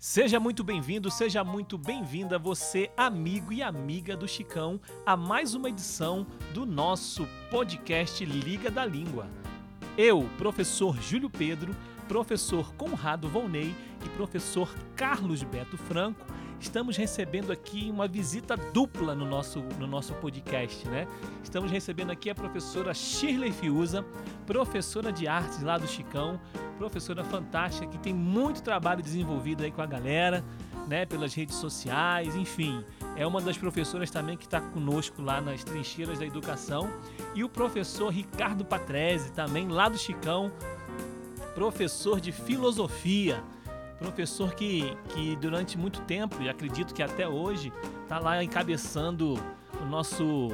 Seja muito bem-vindo, seja muito bem-vinda você, amigo e amiga do Chicão, a mais uma edição do nosso podcast Liga da Língua. Eu, professor Júlio Pedro, professor Conrado Volney e professor Carlos Beto Franco, estamos recebendo aqui uma visita dupla no nosso, no nosso podcast, né? Estamos recebendo aqui a professora Shirley Fiuza, professora de artes lá do Chicão, professora fantástica que tem muito trabalho desenvolvido aí com a galera, né? Pelas redes sociais, enfim. É uma das professoras também que está conosco lá nas trincheiras da educação. E o professor Ricardo Patrese, também lá do Chicão, professor de filosofia professor que, que durante muito tempo, e acredito que até hoje, está lá encabeçando o nosso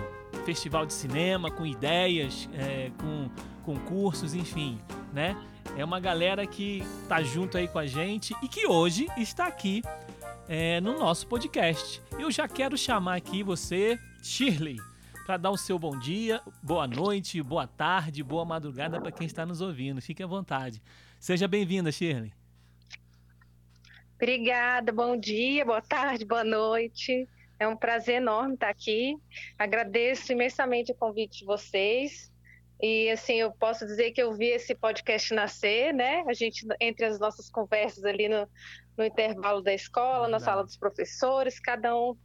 festival de cinema, com ideias, é, com concursos, enfim, né? É uma galera que tá junto aí com a gente e que hoje está aqui é, no nosso podcast. Eu já quero chamar aqui você, Shirley, para dar o seu bom dia, boa noite, boa tarde, boa madrugada para quem está nos ouvindo. Fique à vontade. Seja bem-vinda, Shirley. Obrigada, bom dia, boa tarde, boa noite. É um prazer enorme estar aqui. Agradeço imensamente o convite de vocês. E assim, eu posso dizer que eu vi esse podcast nascer, né? A gente, entre as nossas conversas ali no, no intervalo da escola, na sala dos professores, cada um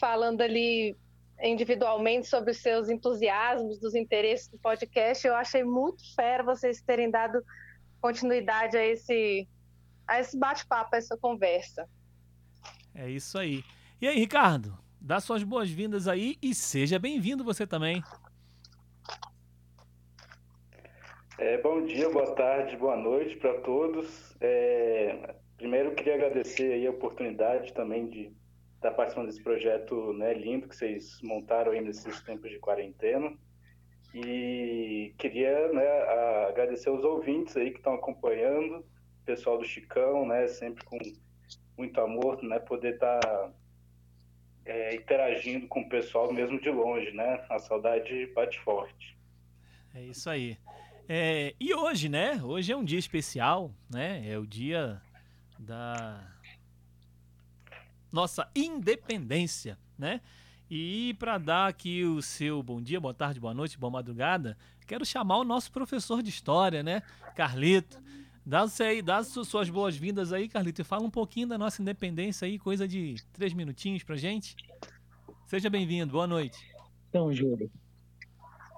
falando ali individualmente sobre os seus entusiasmos, dos interesses do podcast. Eu achei muito fera vocês terem dado continuidade a esse a esse bate-papo, a essa conversa. É isso aí. E aí, Ricardo, dá suas boas-vindas aí e seja bem-vindo você também. É, bom dia, boa tarde, boa noite para todos. É, primeiro, queria agradecer aí a oportunidade também de estar participando desse projeto né, lindo que vocês montaram aí nesses tempos de quarentena. E queria né, agradecer os ouvintes aí que estão acompanhando pessoal do Chicão, né? Sempre com muito amor, né? Poder estar tá, é, interagindo com o pessoal mesmo de longe, né? A saudade bate forte. É isso aí. É, e hoje, né? Hoje é um dia especial, né? É o dia da nossa independência, né? E para dar aqui o seu bom dia, boa tarde, boa noite, boa madrugada, quero chamar o nosso professor de história, né? Carlito. Dá, aí, dá suas boas-vindas aí, Carlito, e fala um pouquinho da nossa independência aí, coisa de três minutinhos pra gente. Seja bem-vindo, boa noite. Então, Júlio,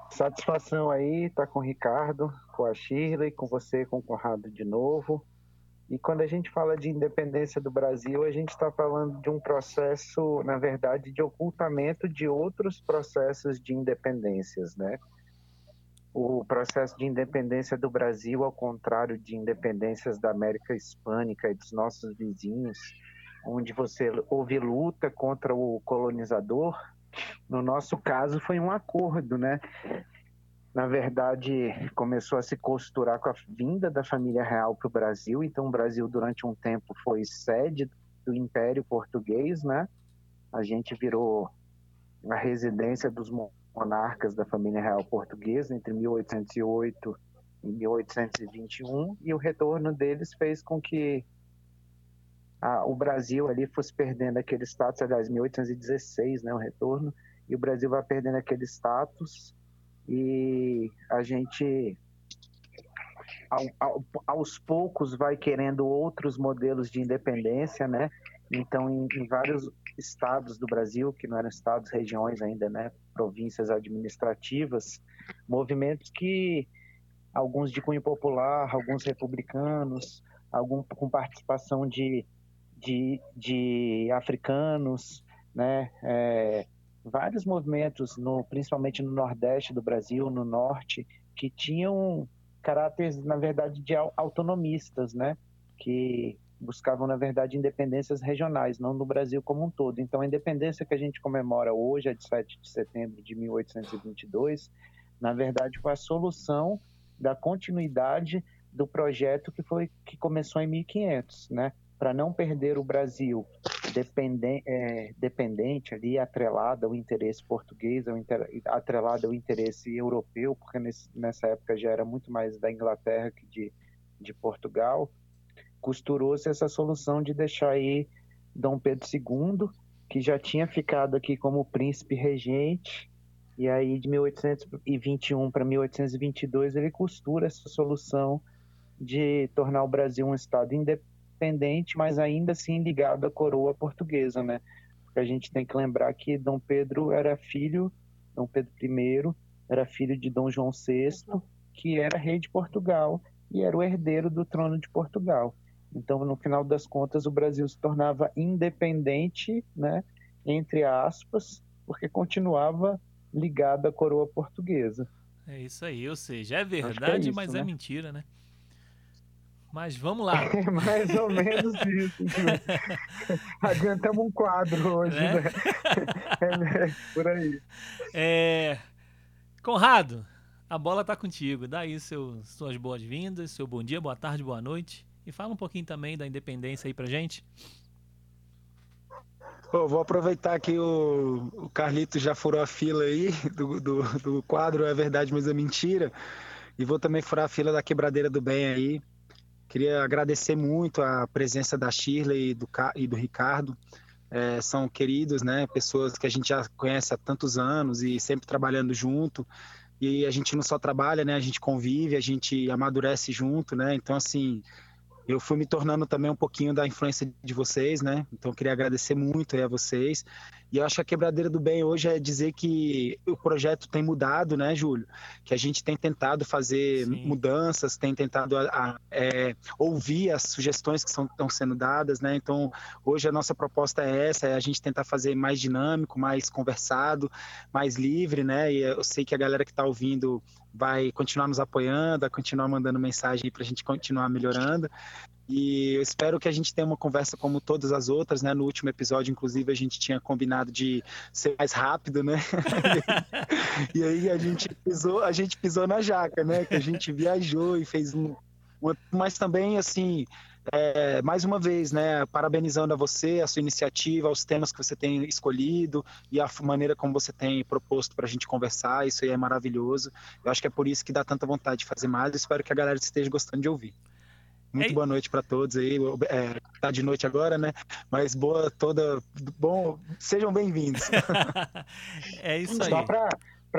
satisfação aí tá com o Ricardo, com a Shirley, com você, com o Conrado de novo. E quando a gente fala de independência do Brasil, a gente está falando de um processo, na verdade, de ocultamento de outros processos de independências, né? O processo de independência do Brasil, ao contrário de independências da América Hispânica e dos nossos vizinhos, onde você houve luta contra o colonizador, no nosso caso foi um acordo, né? Na verdade, começou a se costurar com a vinda da família real para o Brasil. Então, o Brasil, durante um tempo, foi sede do Império Português, né? A gente virou a residência dos monarcas da família real portuguesa entre 1808 e 1821 e o retorno deles fez com que a, o Brasil ali fosse perdendo aquele status, aliás, 1816, né, o retorno, e o Brasil vai perdendo aquele status e a gente ao, ao, aos poucos vai querendo outros modelos de independência, né? Então, em, em vários estados do Brasil, que não eram estados, regiões ainda, né, províncias administrativas, movimentos que alguns de cunho popular, alguns republicanos, algum com participação de, de, de africanos, né, é, vários movimentos, no, principalmente no nordeste do Brasil, no norte, que tinham caráteres, na verdade, de autonomistas, né, que buscavam, na verdade, independências regionais, não no Brasil como um todo. Então, a independência que a gente comemora hoje, a de 7 de setembro de 1822, na verdade, foi a solução da continuidade do projeto que foi que começou em 1500, né? Para não perder o Brasil dependente, é, dependente ali, atrelado ao interesse português, ao inter, atrelado ao interesse europeu, porque nesse, nessa época já era muito mais da Inglaterra que de, de Portugal costurou-se essa solução de deixar aí Dom Pedro II, que já tinha ficado aqui como príncipe regente, e aí de 1821 para 1822 ele costura essa solução de tornar o Brasil um estado independente, mas ainda assim ligado à coroa portuguesa, né? Porque a gente tem que lembrar que Dom Pedro era filho, Dom Pedro I era filho de Dom João VI, que era rei de Portugal e era o herdeiro do trono de Portugal. Então, no final das contas, o Brasil se tornava independente, né, entre aspas, porque continuava ligado à coroa portuguesa. É isso aí, ou seja, é verdade, é isso, mas é né? é mentira, né? Mas vamos lá. É mais ou menos isso. Adiantamos um quadro hoje, né? né? É, por aí. É... Conrado, a bola tá contigo. Dá aí seus, suas boas-vindas, seu bom dia, boa tarde, boa noite. E fala um pouquinho também da independência aí pra gente. Oh, vou aproveitar que o, o Carlito já furou a fila aí do, do, do, quadro É Verdade, mas é Mentira. E vou também furar a fila da Quebradeira do Bem aí. Queria agradecer muito a presença da Shirley e do, e do Ricardo. É, são queridos, né? Pessoas que a gente já conhece há tantos anos e sempre trabalhando junto. E a gente não só trabalha, né? A gente convive, a gente amadurece junto, né? Então, assim, eu fui me tornando também um pouquinho da influência de vocês, né? Então eu queria agradecer muito a vocês. E eu acho que a quebradeira do bem hoje é dizer que o projeto tem mudado, né, Júlio? Que a gente tem tentado fazer Sim. mudanças, tem tentado a, a, é, ouvir as sugestões que estão sendo dadas, né? Então hoje a nossa proposta é essa, é a gente tentar fazer mais dinâmico, mais conversado, mais livre, né? E eu sei que a galera que está ouvindo vai continuar nos apoiando, vai continuar mandando mensagem para a gente continuar melhorando. E eu espero que a gente tenha uma conversa como todas as outras, né? No último episódio, inclusive, a gente tinha combinado de ser mais rápido, né? e aí a gente pisou, a gente pisou na jaca, né? Que a gente viajou e fez um, mas também assim, é, mais uma vez, né, parabenizando a você, a sua iniciativa, os temas que você tem escolhido e a maneira como você tem proposto para a gente conversar, isso aí é maravilhoso. Eu acho que é por isso que dá tanta vontade de fazer mais. Eu espero que a galera esteja gostando de ouvir. Muito boa noite para todos aí. É, tá de noite agora, né? Mas boa toda. Bom, sejam bem-vindos. é isso aí. Só para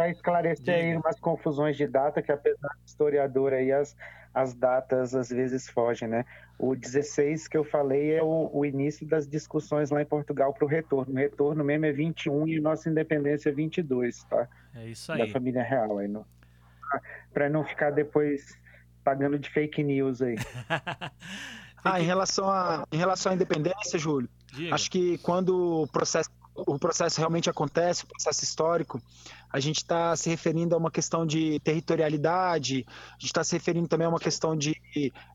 esclarecer Diga. aí umas confusões de data, que apesar do historiador aí, as, as datas às vezes fogem, né? O 16 que eu falei é o, o início das discussões lá em Portugal para o retorno. O retorno mesmo é 21 e nossa independência é 22, tá? É isso aí. Da família real aí. Para não ficar depois pagando de fake news aí. ah, em relação, a, em relação à independência, Júlio, Diga. acho que quando o processo o processo realmente acontece, o processo histórico, a gente está se referindo a uma questão de territorialidade, a gente está se referindo também a uma questão de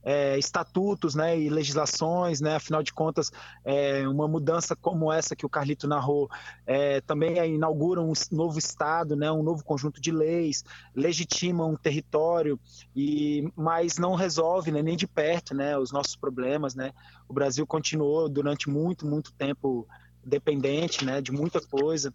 é, estatutos né, e legislações, né, afinal de contas, é, uma mudança como essa que o Carlito narrou é, também inaugura um novo Estado, né, um novo conjunto de leis, legitima um território, e, mas não resolve né, nem de perto né, os nossos problemas. Né? O Brasil continuou durante muito, muito tempo dependente né, de muita coisa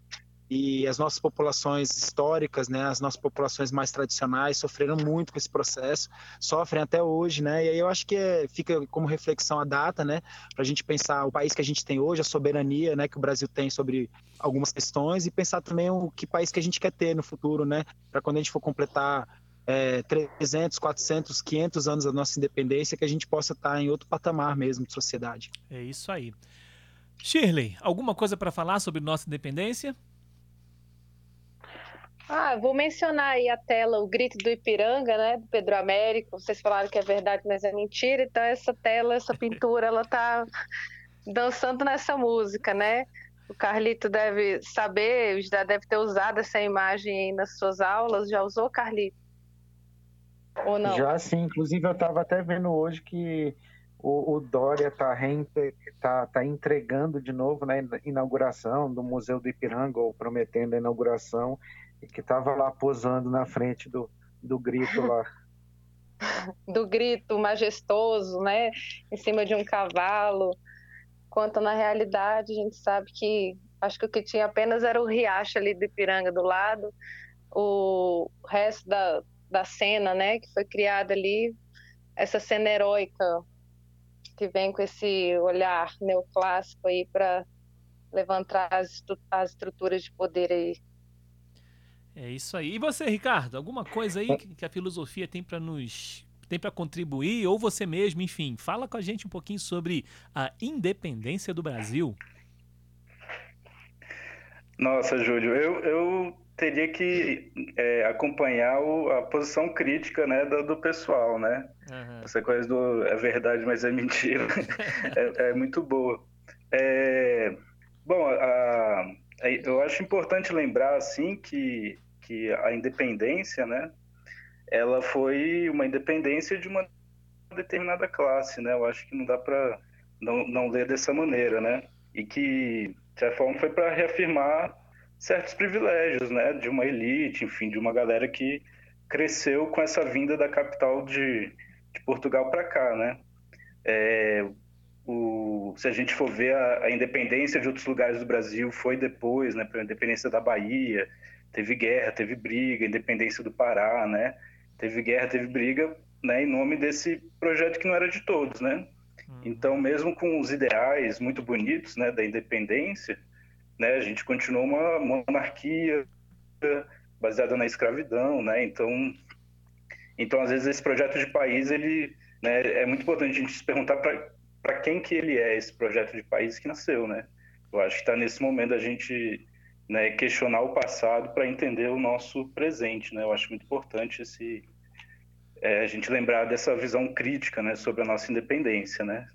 e as nossas populações históricas, né, as nossas populações mais tradicionais sofreram muito com esse processo, sofrem até hoje, né, e aí eu acho que é, fica como reflexão a data, né, para a gente pensar o país que a gente tem hoje, a soberania, né, que o Brasil tem sobre algumas questões e pensar também o que país que a gente quer ter no futuro, né, para quando a gente for completar é, 300, 400, 500 anos da nossa independência, que a gente possa estar em outro patamar mesmo de sociedade. É isso aí. Shirley, alguma coisa para falar sobre nossa independência? Ah, vou mencionar aí a tela, o grito do Ipiranga, né, do Pedro Américo. Vocês falaram que é verdade, mas é mentira. Então essa tela, essa pintura, ela tá dançando nessa música, né? O Carlito deve saber, já deve ter usado essa imagem nas suas aulas. Já usou, Carlito? Ou não? Já sim. Inclusive eu estava até vendo hoje que o, o Dória está tá, tá entregando de novo na né, inauguração do Museu do Ipiranga, ou prometendo a inauguração, e que estava lá posando na frente do, do grito lá. do grito majestoso, né? Em cima de um cavalo. Quanto na realidade, a gente sabe que acho que o que tinha apenas era o riacho ali do Ipiranga do lado. O resto da, da cena, né, que foi criada ali, essa cena heróica que vem com esse olhar neoclássico aí para levantar as, as estruturas de poder aí. É isso aí. E você, Ricardo, alguma coisa aí que a filosofia tem para nos tem para contribuir ou você mesmo, enfim, fala com a gente um pouquinho sobre a independência do Brasil. Nossa, Júlio, eu, eu teria que é, acompanhar o, a posição crítica né, do, do pessoal, né? Uhum. Essa coisa do é verdade, mas é mentira, é, é, muito boa. É, bom, a, a, eu acho importante lembrar assim que que a independência, né, ela foi uma independência de uma determinada classe, né? Eu acho que não dá para não, não ler dessa maneira, né? E que, de certa forma, foi para reafirmar certos privilégios, né? De uma elite, enfim, de uma galera que cresceu com essa vinda da capital de, de Portugal para cá, né? É, o, se a gente for ver a, a, independência de outros lugares do Brasil foi depois, né? Para a independência da Bahia, teve guerra, teve briga, independência do Pará, né? Teve guerra, teve briga, né? Em nome desse projeto que não era de todos, né? Uhum. Então, mesmo com os ideais muito bonitos, né, da independência, né, a gente continuou uma monarquia baseada na escravidão, né? Então, então às vezes esse projeto de país ele, né, é muito importante a gente se perguntar para quem que ele é esse projeto de país que nasceu, né? Eu acho que está nesse momento a gente né, questionar o passado para entender o nosso presente, né? Eu acho muito importante esse é, a gente lembrar dessa visão crítica, né, sobre a nossa independência, né?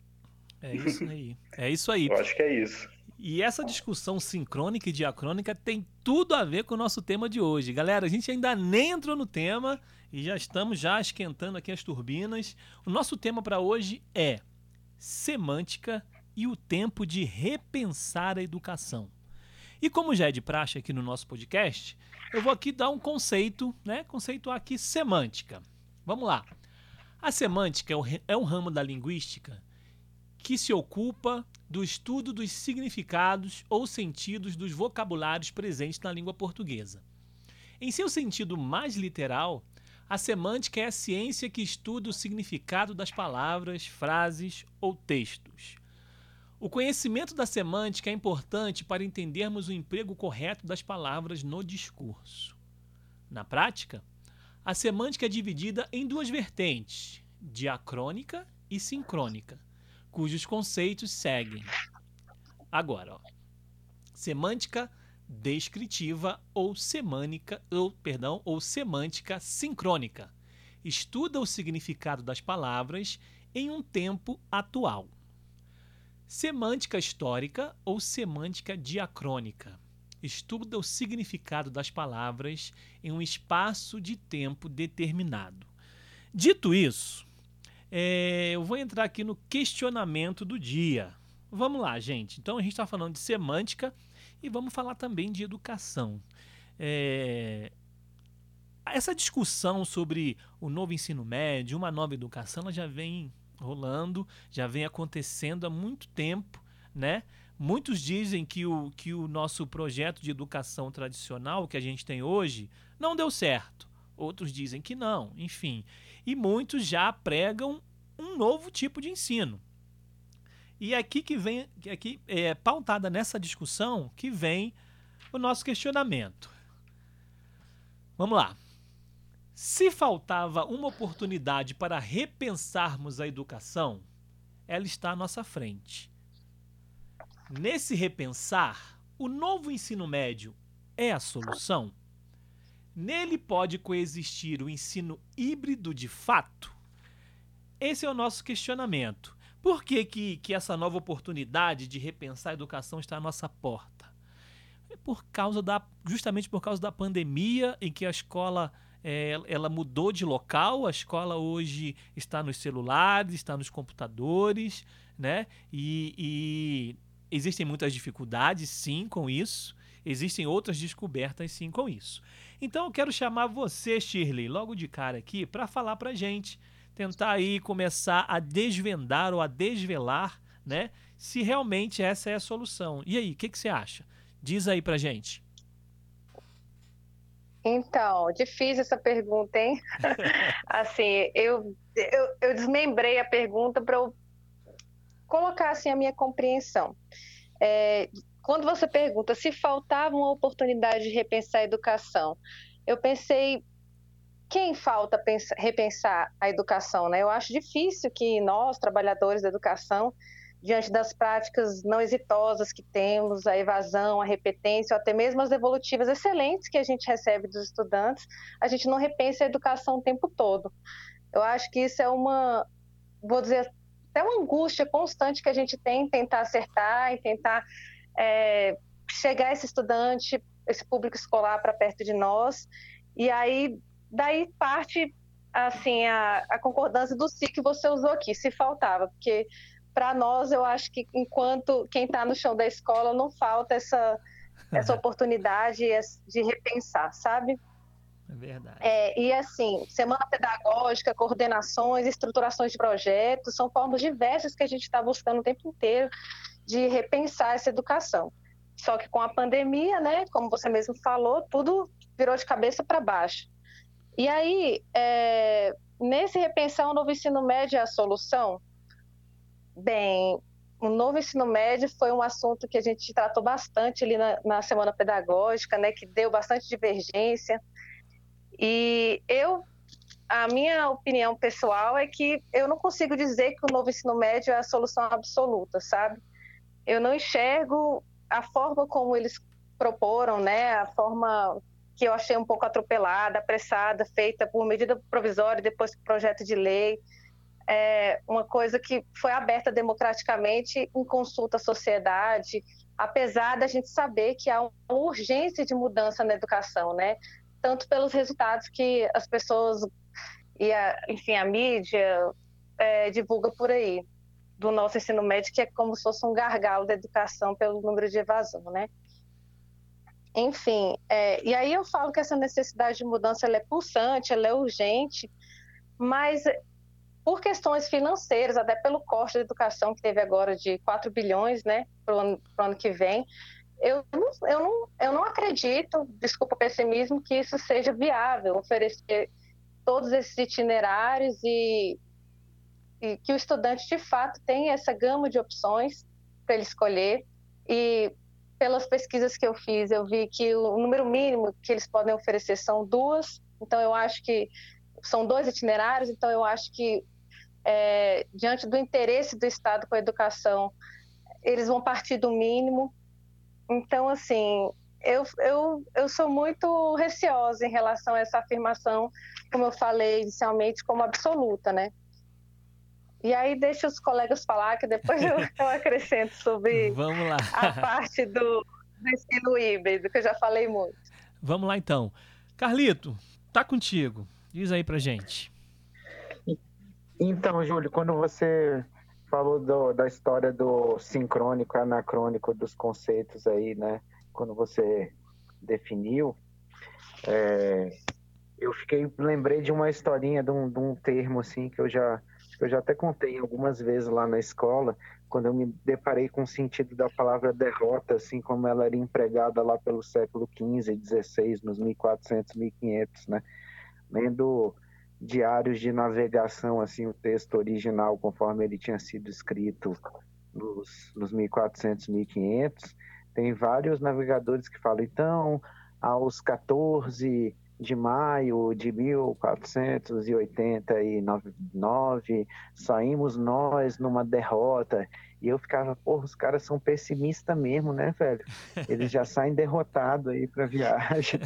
É isso aí. É isso aí. Eu acho que é isso. E essa discussão sincrônica e diacrônica tem tudo a ver com o nosso tema de hoje. Galera, a gente ainda nem entrou no tema e já estamos já esquentando aqui as turbinas. O nosso tema para hoje é semântica e o tempo de repensar a educação. E como já é de praxe aqui no nosso podcast, eu vou aqui dar um conceito, né? Conceito aqui semântica. Vamos lá. A semântica é um ramo da linguística que se ocupa do estudo dos significados ou sentidos dos vocabulários presentes na língua portuguesa. Em seu sentido mais literal, a semântica é a ciência que estuda o significado das palavras, frases ou textos. O conhecimento da semântica é importante para entendermos o emprego correto das palavras no discurso. Na prática, a semântica é dividida em duas vertentes, diacrônica e sincrônica, cujos conceitos seguem. Agora, ó, semântica descritiva ou semânica, ou perdão, ou semântica sincrônica. Estuda o significado das palavras em um tempo atual. Semântica histórica ou semântica diacrônica. Estuda o significado das palavras em um espaço de tempo determinado. Dito isso, é, eu vou entrar aqui no questionamento do dia. Vamos lá, gente. Então a gente está falando de semântica e vamos falar também de educação. É, essa discussão sobre o novo ensino médio, uma nova educação, ela já vem rolando, já vem acontecendo há muito tempo, né? Muitos dizem que o, que o nosso projeto de educação tradicional que a gente tem hoje não deu certo. Outros dizem que não, enfim. E muitos já pregam um novo tipo de ensino. E aqui que vem, aqui é pautada nessa discussão que vem o nosso questionamento. Vamos lá. Se faltava uma oportunidade para repensarmos a educação, ela está à nossa frente. Nesse repensar, o novo ensino médio é a solução? Nele pode coexistir o ensino híbrido de fato? Esse é o nosso questionamento. Por que, que, que essa nova oportunidade de repensar a educação está à nossa porta? É por causa da, justamente por causa da pandemia em que a escola é, ela mudou de local, a escola hoje está nos celulares, está nos computadores, né? E, e existem muitas dificuldades, sim, com isso. Existem outras descobertas, sim, com isso. Então, eu quero chamar você, Shirley, logo de cara aqui, para falar para gente, tentar aí começar a desvendar ou a desvelar, né? Se realmente essa é a solução. E aí, o que, que você acha? Diz aí para gente. Então, difícil essa pergunta, hein? assim, eu, eu, eu, desmembrei a pergunta para eu colocar assim a minha compreensão. É, quando você pergunta se faltava uma oportunidade de repensar a educação, eu pensei quem falta pensar, repensar a educação, né? Eu acho difícil que nós, trabalhadores da educação, diante das práticas não exitosas que temos, a evasão, a repetência, ou até mesmo as devolutivas excelentes que a gente recebe dos estudantes, a gente não repensa a educação o tempo todo. Eu acho que isso é uma, vou dizer, até uma angústia constante que a gente tem em tentar acertar, em tentar é, chegar esse estudante, esse público escolar para perto de nós. E aí, daí parte assim a, a concordância do si que você usou aqui, se faltava, porque para nós eu acho que enquanto quem está no chão da escola não falta essa essa oportunidade de repensar, sabe? É verdade. É, e assim, semana pedagógica, coordenações, estruturações de projetos, são formas diversas que a gente está buscando o tempo inteiro de repensar essa educação. Só que com a pandemia, né, como você mesmo falou, tudo virou de cabeça para baixo. E aí, é, nesse repensar o novo ensino médio é a solução? Bem, o novo ensino médio foi um assunto que a gente tratou bastante ali na, na semana pedagógica, né, que deu bastante divergência. E eu, a minha opinião pessoal é que eu não consigo dizer que o novo ensino médio é a solução absoluta, sabe? Eu não enxergo a forma como eles proporam, né, a forma que eu achei um pouco atropelada, apressada, feita por medida provisória e depois por projeto de lei, é uma coisa que foi aberta democraticamente em consulta à sociedade, apesar da gente saber que há uma urgência de mudança na educação, né? Tanto pelos resultados que as pessoas e, a, enfim, a mídia é, divulga por aí do nosso ensino médio, que é como se fosse um gargalo da educação pelo número de evasão, né? Enfim, é, e aí eu falo que essa necessidade de mudança é pulsante, ela é urgente, mas por questões financeiras, até pelo corte da educação que teve agora de 4 bilhões, né, para o ano, ano, que vem, eu não, eu, não, eu não acredito, desculpa o pessimismo, que isso seja viável, oferecer todos esses itinerários e que o estudante de fato tem essa gama de opções para ele escolher. E pelas pesquisas que eu fiz eu vi que o número mínimo que eles podem oferecer são duas. Então eu acho que são dois itinerários. Então eu acho que é, diante do interesse do Estado com a educação eles vão partir do mínimo. Então assim eu, eu, eu sou muito receosa em relação a essa afirmação, como eu falei inicialmente, como absoluta, né? E aí deixa os colegas falar, que depois eu, eu acrescento sobre Vamos lá. a parte do, do ensino híbrido, que eu já falei muito. Vamos lá então. Carlito, tá contigo. Diz aí pra gente. Então, Júlio, quando você falou do, da história do sincrônico anacrônico dos conceitos aí, né? Quando você definiu, é, eu fiquei lembrei de uma historinha de um, de um termo assim que eu já eu já até contei algumas vezes lá na escola, quando eu me deparei com o sentido da palavra derrota, assim como ela era empregada lá pelo século XV XVI, nos 1400, 1500, né? Lendo diários de navegação, assim, o texto original, conforme ele tinha sido escrito nos, nos 1400, 1500, tem vários navegadores que falam, então, aos 14 de maio de 1489, saímos nós numa derrota. E eu ficava, porra, os caras são pessimistas mesmo, né, velho? Eles já saem derrotados aí para viagem.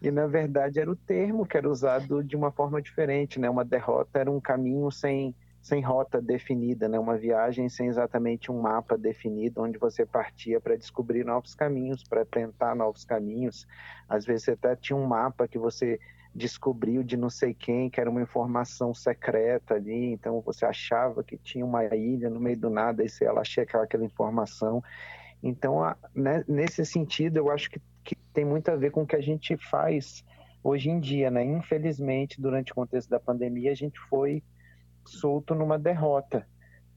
e na verdade era o termo que era usado de uma forma diferente, né? Uma derrota era um caminho sem sem rota definida, né? Uma viagem sem exatamente um mapa definido, onde você partia para descobrir novos caminhos, para tentar novos caminhos. Às vezes você até tinha um mapa que você descobriu de não sei quem, que era uma informação secreta ali, então você achava que tinha uma ilha no meio do nada, e você ia lá checar aquela informação. Então, né, nesse sentido, eu acho que, que tem muito a ver com o que a gente faz hoje em dia, né? Infelizmente, durante o contexto da pandemia, a gente foi solto numa derrota,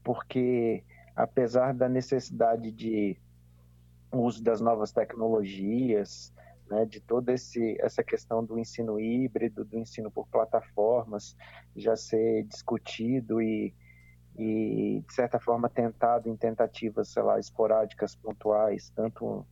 porque apesar da necessidade de uso das novas tecnologias, né, de toda essa questão do ensino híbrido, do ensino por plataformas, já ser discutido e, e, de certa forma, tentado em tentativas, sei lá, esporádicas, pontuais, tanto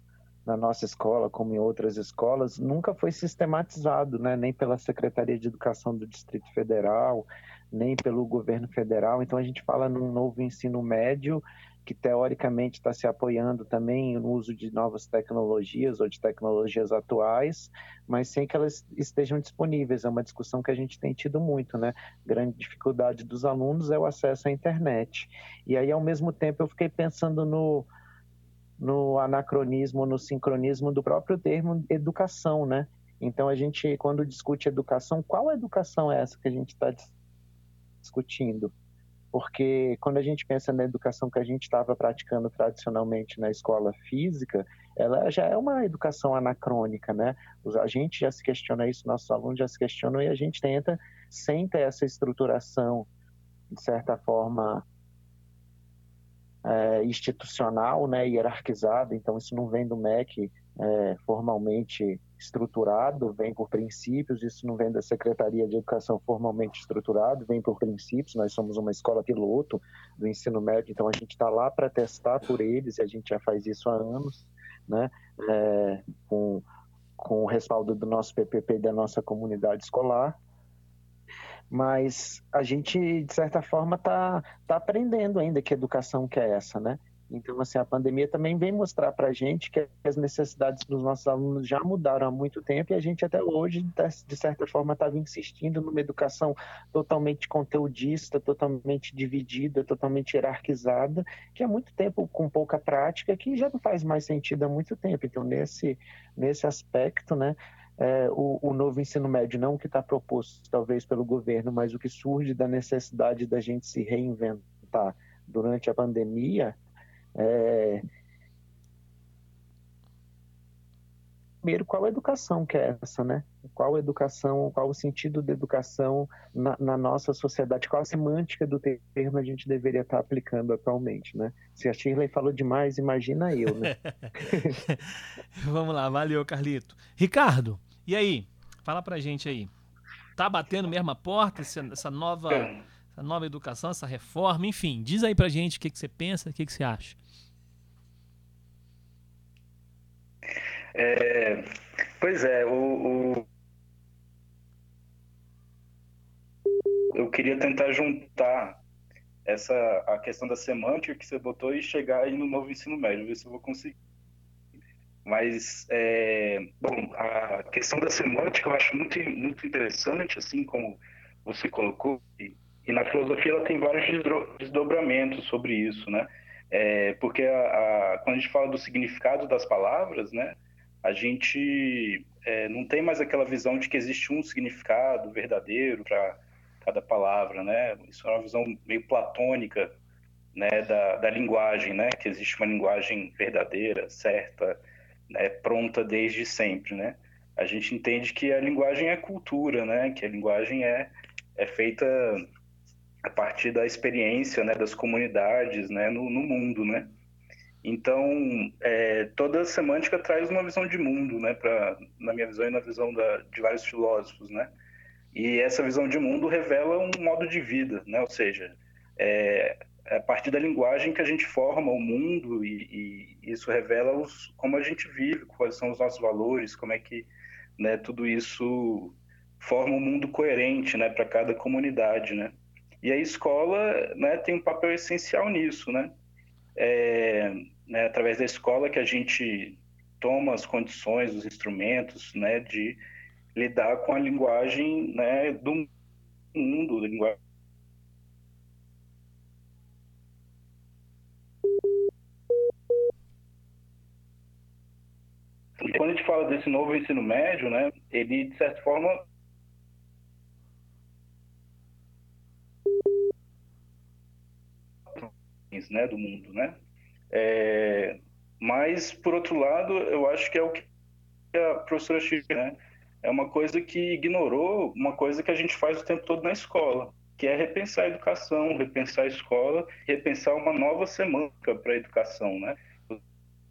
na nossa escola como em outras escolas, nunca foi sistematizado, né? nem pela Secretaria de Educação do Distrito Federal, nem pelo governo federal. Então, a gente fala num novo ensino médio que teoricamente está se apoiando também no uso de novas tecnologias ou de tecnologias atuais, mas sem que elas estejam disponíveis. É uma discussão que a gente tem tido muito, né? Grande dificuldade dos alunos é o acesso à internet. E aí, ao mesmo tempo, eu fiquei pensando no, no anacronismo, no sincronismo do próprio termo educação, né? Então, a gente, quando discute educação, qual educação é essa que a gente está discutindo? Porque quando a gente pensa na educação que a gente estava praticando tradicionalmente na escola física, ela já é uma educação anacrônica, né? A gente já se questiona isso, nossos alunos já se questionam e a gente tenta, sem ter essa estruturação, de certa forma, é, institucional, né, hierarquizada, então isso não vem do MEC é, formalmente estruturado, vem por princípios, isso não vem da Secretaria de Educação formalmente estruturado, vem por princípios, nós somos uma escola piloto do ensino médio, então a gente está lá para testar por eles, e a gente já faz isso há anos, né, é, com, com o respaldo do nosso PPP e da nossa comunidade escolar, mas a gente, de certa forma, está tá aprendendo ainda que educação que é essa, né? Então, assim, a pandemia também vem mostrar para a gente que as necessidades dos nossos alunos já mudaram há muito tempo e a gente até hoje, de certa forma, estava insistindo numa educação totalmente conteudista, totalmente dividida, totalmente hierarquizada, que há muito tempo com pouca prática, que já não faz mais sentido há muito tempo. Então, nesse, nesse aspecto, né, é, o, o, novo ensino médio, não o que está proposto talvez pelo governo, mas o que surge da necessidade da gente se reinventar durante a pandemia, é... Primeiro, qual a educação que é essa, né? Qual a educação, qual o sentido da educação na, na, nossa sociedade? Qual a semântica do termo a gente deveria estar aplicando atualmente, né? Se a Shirley falou demais, imagina eu, né? Vamos lá, valeu, Carlito. Ricardo, e aí? Fala pra gente aí. Tá batendo mesmo a porta essa nova, essa nova educação, essa reforma, enfim, diz aí pra gente o que, que você pensa, o que, que você acha. É, pois é, o, o, eu queria tentar juntar essa a questão da semântica que você botou e chegar aí no novo ensino médio, ver se eu vou conseguir. Mas, é, bom, a questão da semântica eu acho muito, muito interessante, assim como você colocou, e na filosofia ela tem vários desdobramentos sobre isso, né? É, porque a, a, quando a gente fala do significado das palavras, né, a gente é, não tem mais aquela visão de que existe um significado verdadeiro para cada palavra, né? Isso é uma visão meio platônica, né, da, da linguagem, né? Que existe uma linguagem verdadeira, certa, né, pronta desde sempre, né? A gente entende que a linguagem é cultura, né? Que a linguagem é, é feita a partir da experiência, né, das comunidades, né, no, no mundo, né? Então, é, toda semântica traz uma visão de mundo, né, pra, na minha visão e na visão da, de vários filósofos, né? E essa visão de mundo revela um modo de vida, né? Ou seja, é, é a partir da linguagem que a gente forma o mundo e, e isso revela os, como a gente vive, quais são os nossos valores, como é que né, tudo isso forma um mundo coerente, né, para cada comunidade, né? E a escola, né, tem um papel essencial nisso, né? É, né, através da escola que a gente toma as condições, os instrumentos, né, de lidar com a linguagem, né, do mundo, da linguagem E quando a gente fala desse novo ensino médio, né, ele, de certa forma, né, do mundo, né? É, mas, por outro lado, eu acho que é o que a professora Chico, né? É uma coisa que ignorou uma coisa que a gente faz o tempo todo na escola, que é repensar a educação, repensar a escola, repensar uma nova semântica para a educação, né? Ou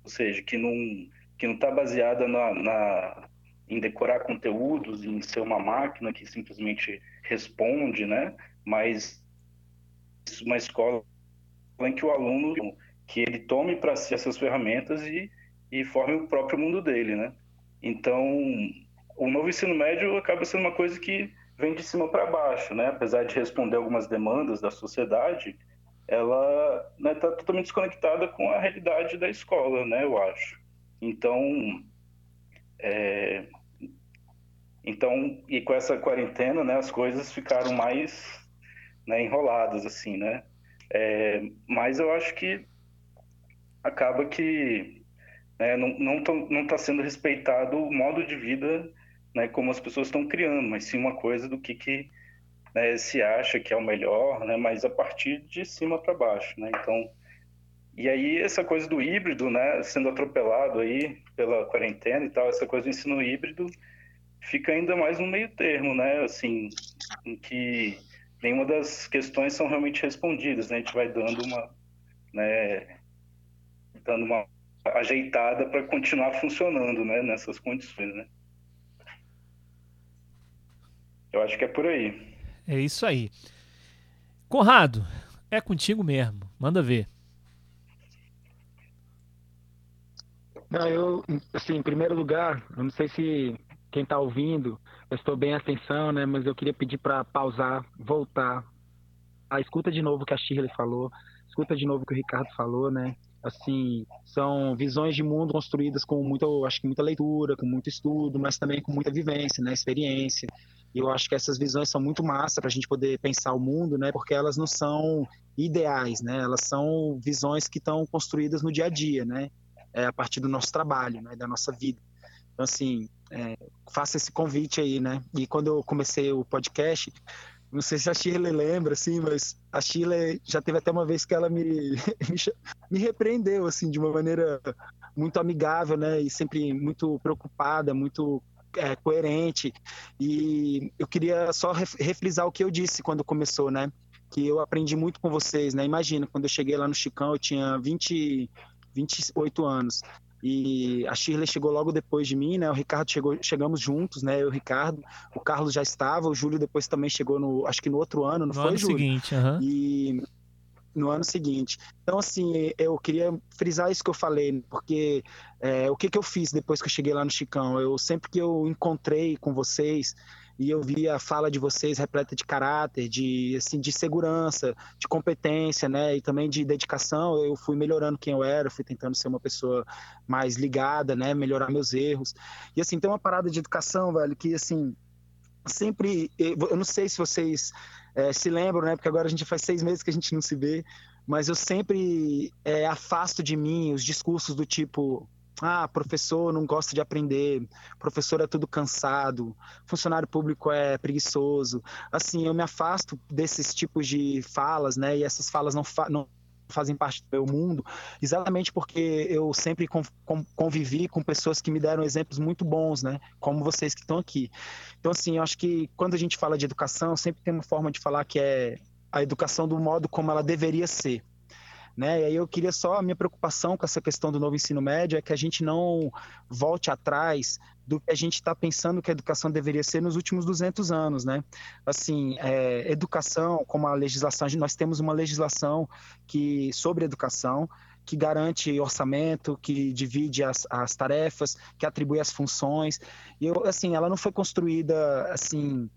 seja, que não que não está baseada na, na, em decorar conteúdos, em ser uma máquina que simplesmente responde, né? Mas uma escola em que o aluno que ele tome para si essas ferramentas e, e forme o próprio mundo dele, né? Então, o novo ensino médio acaba sendo uma coisa que vem de cima para baixo, né? Apesar de responder algumas demandas da sociedade, ela está né, tá totalmente desconectada com a realidade da escola, né? Eu acho. Então, é... então e com essa quarentena, né? As coisas ficaram mais né, enroladas, assim, né? É... Mas eu acho que acaba que né, não está sendo respeitado o modo de vida, né? Como as pessoas estão criando, mas sim uma coisa do que que né, se acha que é o melhor, né, mas a partir de cima para baixo, né? Então, e aí essa coisa do híbrido, né, sendo atropelado aí pela quarentena e tal, essa coisa do ensino híbrido fica ainda mais no meio termo, né? Assim, em que nenhuma das questões são realmente respondidas, né? A gente vai dando uma, né, dando uma ajeitada para continuar funcionando, né, nessas condições, né? Eu acho que é por aí. É isso aí. Conrado, é contigo mesmo. Manda ver. Não, eu, assim, em primeiro lugar, eu não sei se quem está ouvindo prestou bem atenção, né? Mas eu queria pedir para pausar, voltar. A escuta de novo o que a Shirley falou, escuta de novo o que o Ricardo falou, né? Assim, são visões de mundo construídas com muita, acho que muita leitura, com muito estudo, mas também com muita vivência, né? Experiência. E eu acho que essas visões são muito massa para a gente poder pensar o mundo, né? Porque elas não são ideais, né? Elas são visões que estão construídas no dia a dia, né? É, a partir do nosso trabalho, né? Da nossa vida. Então, assim, é, esse convite aí, né? E quando eu comecei o podcast, não sei se a Shirley lembra, assim, mas a Shirley já teve até uma vez que ela me, me, me repreendeu, assim, de uma maneira muito amigável, né? E sempre muito preocupada, muito é, coerente. E eu queria só refrisar o que eu disse quando começou, né? Que eu aprendi muito com vocês, né? Imagina, quando eu cheguei lá no Chicão, eu tinha 20, 28 anos. E a Shirley chegou logo depois de mim, né? O Ricardo chegou, chegamos juntos, né? Eu e o Ricardo. O Carlos já estava, o Júlio depois também chegou no, acho que no outro ano, não no foi, ano Júlio? seguinte, uhum. E no ano seguinte. Então, assim, eu queria frisar isso que eu falei, porque é, o que, que eu fiz depois que eu cheguei lá no Chicão? Eu sempre que eu encontrei com vocês e eu vi a fala de vocês repleta de caráter, de assim, de segurança, de competência, né, e também de dedicação, eu fui melhorando quem eu era, fui tentando ser uma pessoa mais ligada, né, melhorar meus erros. E assim, tem uma parada de educação, velho, que assim, sempre, eu não sei se vocês é, se lembram, né? Porque agora a gente faz seis meses que a gente não se vê, mas eu sempre é, afasto de mim os discursos do tipo ah, professor não gosta de aprender, professor é tudo cansado, funcionário público é preguiçoso. Assim, eu me afasto desses tipos de falas, né? E essas falas não, fa não fazem parte do meu mundo, exatamente porque eu sempre convivi com pessoas que me deram exemplos muito bons, né? Como vocês que estão aqui. Então, assim, eu acho que quando a gente fala de educação, sempre tem uma forma de falar que é a educação do modo como ela deveria ser. Né? E aí eu queria só, a minha preocupação com essa questão do novo ensino médio é que a gente não volte atrás do que a gente está pensando que a educação deveria ser nos últimos 200 anos, né? Assim, é, educação, como a legislação, nós temos uma legislação que sobre educação que garante orçamento, que divide as, as tarefas, que atribui as funções. E eu, assim, ela não foi construída assim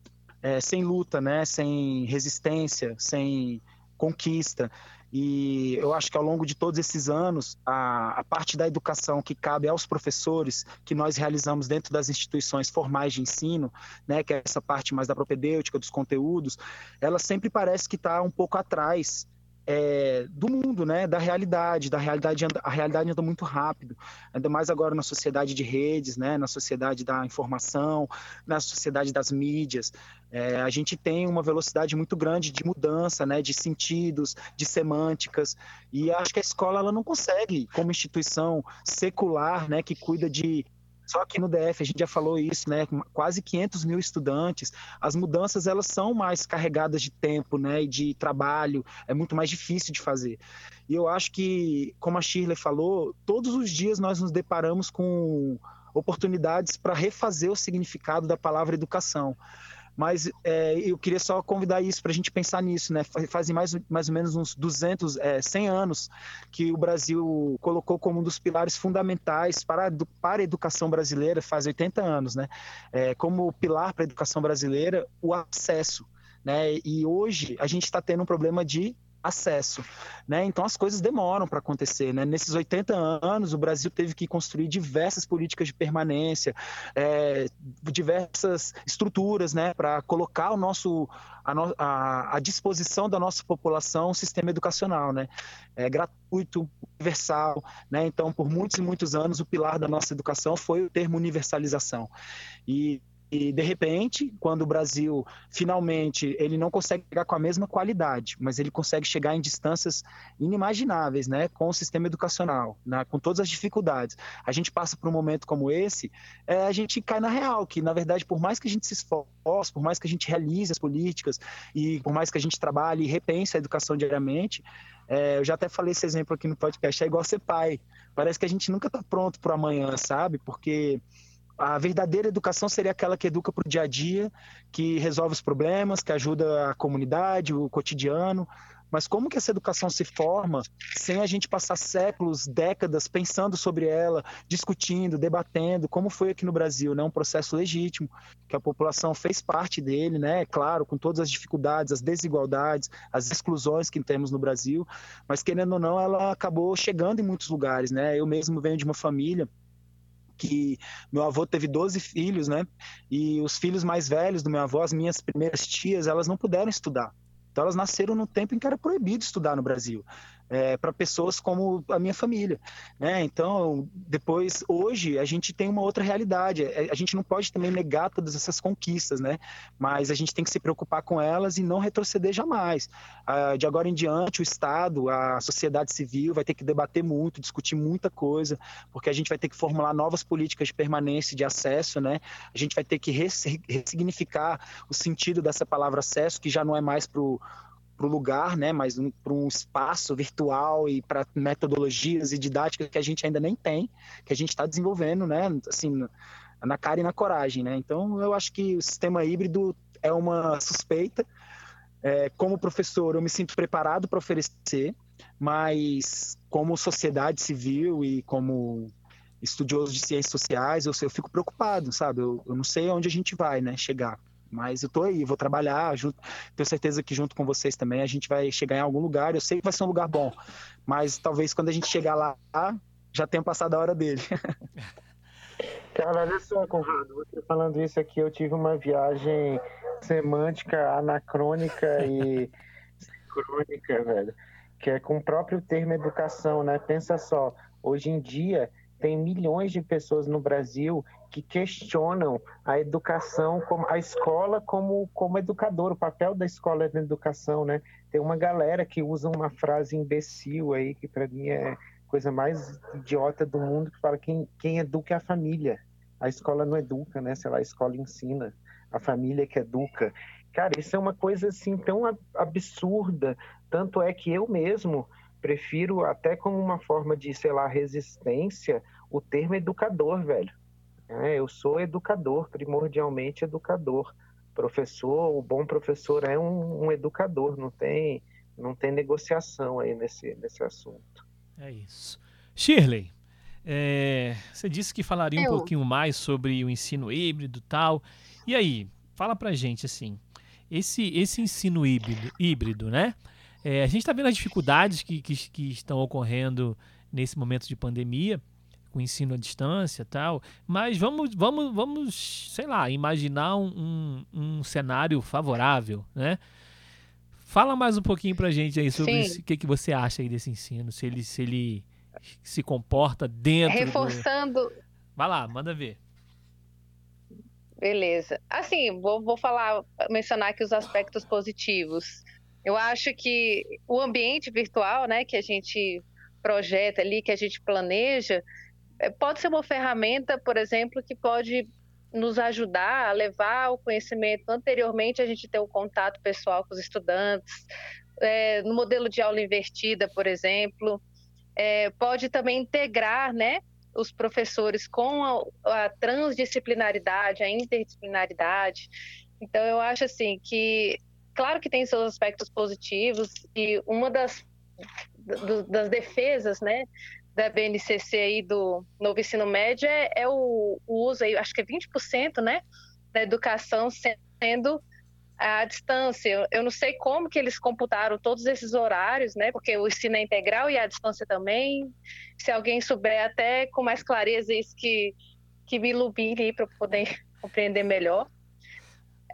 é, sem luta, né? Sem resistência, sem conquista. E eu acho que ao longo de todos esses anos, a, a, parte da educação que cabe aos professores, que nós realizamos dentro das instituições formais de ensino, né, que é essa parte mais da propedêutica, dos conteúdos, ela sempre parece que está um pouco atrás é, do mundo, né, da realidade, da realidade anda, a realidade anda muito rápido, ainda mais agora na sociedade de redes, né, na sociedade da informação, na sociedade das mídias, é, a gente tem uma velocidade muito grande de mudança, né, de sentidos, de semânticas, e acho que a escola ela não consegue, como instituição secular, né, que cuida de só que no DF, a gente já falou isso, né? Quase 500 mil estudantes. As mudanças elas são mais carregadas de tempo, né? E de trabalho. É muito mais difícil de fazer. E eu acho que, como a Shirley falou, todos os dias nós nos deparamos com oportunidades para refazer o significado da palavra educação. Mas é, eu queria só convidar isso para a gente pensar nisso, né? Fazem mais, mais ou menos uns 200, é, 100 anos que o Brasil colocou como um dos pilares fundamentais para, para a educação brasileira, faz 80 anos, né? É, como pilar para a educação brasileira, o acesso. Né? E hoje a gente está tendo um problema de acesso, né? Então as coisas demoram para acontecer, né? Nesses 80 anos o Brasil teve que construir diversas políticas de permanência, é, diversas estruturas, né, para colocar o nosso a, no, a, a, disposição da nossa população um sistema educacional, né? É gratuito, universal, né? Então por muitos e muitos anos o pilar da nossa educação foi o termo universalização e e de repente, quando o Brasil finalmente ele não consegue chegar com a mesma qualidade, mas ele consegue chegar em distâncias inimagináveis, né, com o sistema educacional, né, com todas as dificuldades. A gente passa por um momento como esse, é, a gente cai na real que na verdade, por mais que a gente se esforce, por mais que a gente realize as políticas e por mais que a gente trabalhe e repense a educação diariamente, é, eu já até falei esse exemplo aqui no podcast, é igual ser pai. Parece que a gente nunca está pronto para amanhã, sabe? Porque a verdadeira educação seria aquela que educa para o dia a dia, que resolve os problemas, que ajuda a comunidade, o cotidiano. Mas como que essa educação se forma sem a gente passar séculos, décadas pensando sobre ela, discutindo, debatendo, como foi aqui no Brasil, né? Um processo legítimo que a população fez parte dele, né? Claro, com todas as dificuldades, as desigualdades, as exclusões que temos no Brasil, mas querendo ou não, ela acabou chegando em muitos lugares, né? Eu mesmo venho de uma família que meu avô teve 12 filhos, né? E os filhos mais velhos do meu avô, as minhas primeiras tias, elas não puderam estudar. Então elas nasceram no tempo em que era proibido estudar no Brasil é, para pessoas como a minha família. Né? Então, depois, hoje, a gente tem uma outra realidade. É, a gente não pode também negar todas essas conquistas, né? mas a gente tem que se preocupar com elas e não retroceder jamais. Ah, de agora em diante, o Estado, a sociedade civil vai ter que debater muito, discutir muita coisa, porque a gente vai ter que formular novas políticas de permanência, de acesso, né? a gente vai ter que ressignificar o sentido dessa palavra acesso, que já não é mais para o para o lugar, né, mas um, para um espaço virtual e para metodologias e didáticas que a gente ainda nem tem, que a gente está desenvolvendo, né, assim, na cara e na coragem, né. Então, eu acho que o sistema híbrido é uma suspeita. É, como professor, eu me sinto preparado para oferecer, mas como sociedade civil e como estudioso de ciências sociais, eu, eu fico preocupado, sabe? Eu, eu não sei onde a gente vai, né, chegar. Mas eu tô aí, vou trabalhar, junto, tenho certeza que junto com vocês também a gente vai chegar em algum lugar. Eu sei que vai ser um lugar bom, mas talvez quando a gente chegar lá, já tenha passado a hora dele. Cara, olha só, Conrado, você falando isso aqui, eu tive uma viagem semântica, anacrônica e crônica, velho, que é com o próprio termo educação, né? Pensa só, hoje em dia tem milhões de pessoas no Brasil que questionam a educação, como, a escola como, como educador, o papel da escola na educação, né? Tem uma galera que usa uma frase imbecil aí, que para mim é coisa mais idiota do mundo, que fala quem, quem educa é a família. A escola não educa, né? Sei lá, a escola ensina, a família que educa. Cara, isso é uma coisa assim tão absurda, tanto é que eu mesmo prefiro até como uma forma de, sei lá, resistência, o termo educador, velho. É, eu sou educador, primordialmente educador. Professor, o bom professor é um, um educador, não tem, não tem negociação aí nesse, nesse assunto. É isso. Shirley, é, você disse que falaria eu. um pouquinho mais sobre o ensino híbrido e tal. E aí, fala pra gente assim, esse, esse ensino híbrido, híbrido né? É, a gente está vendo as dificuldades que, que, que, estão ocorrendo nesse momento de pandemia, com o ensino à distância e tal, mas vamos, vamos, vamos, sei lá, imaginar um, um, um cenário favorável, né? Fala mais um pouquinho para a gente aí sobre o que, que você acha aí desse ensino, se ele se, ele se comporta dentro Reforçando... Do... Vai lá, manda ver. Beleza. Assim, vou, vou falar, mencionar aqui os aspectos positivos. Eu acho que o ambiente virtual, né, que a gente projeta ali, que a gente planeja, pode ser uma ferramenta, por exemplo, que pode nos ajudar a levar o conhecimento. Anteriormente, a gente tem o contato pessoal com os estudantes, é, no modelo de aula invertida, por exemplo, é, pode também integrar, né, os professores com a, a transdisciplinaridade, a interdisciplinaridade. Então eu acho assim que claro que tem seus aspectos positivos e uma das das defesas, né, da BNCC aí do novo ensino médio é, é o, o, uso aí, acho que é 20%, né, da educação sendo à distância. Eu não sei como que eles computaram todos esses horários, né, porque o ensino é integral e a distância também. Se alguém souber até com mais clareza isso que que me ilumine para poder compreender melhor.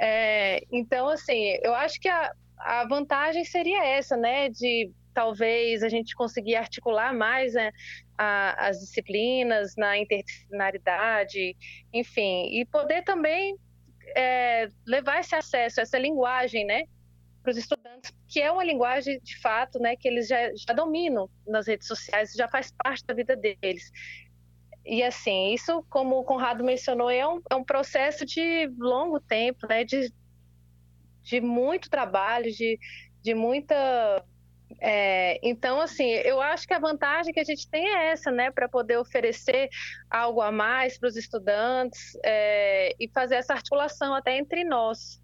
É, então, assim, eu acho que a, a vantagem seria essa, né, de talvez a gente conseguir articular mais né, a, as disciplinas na interdisciplinaridade, enfim, e poder também é, levar esse acesso, essa linguagem, né, para os estudantes, que é uma linguagem de fato, né, que eles já, já dominam nas redes sociais, já faz parte da vida deles. E assim, isso, como o Conrado mencionou, é um, é um processo de longo tempo, né, de, de muito trabalho, de, de muita é, então, assim, eu acho que a vantagem que a gente tem é essa, né, para poder oferecer algo a mais para os estudantes é, e fazer essa articulação até entre nós,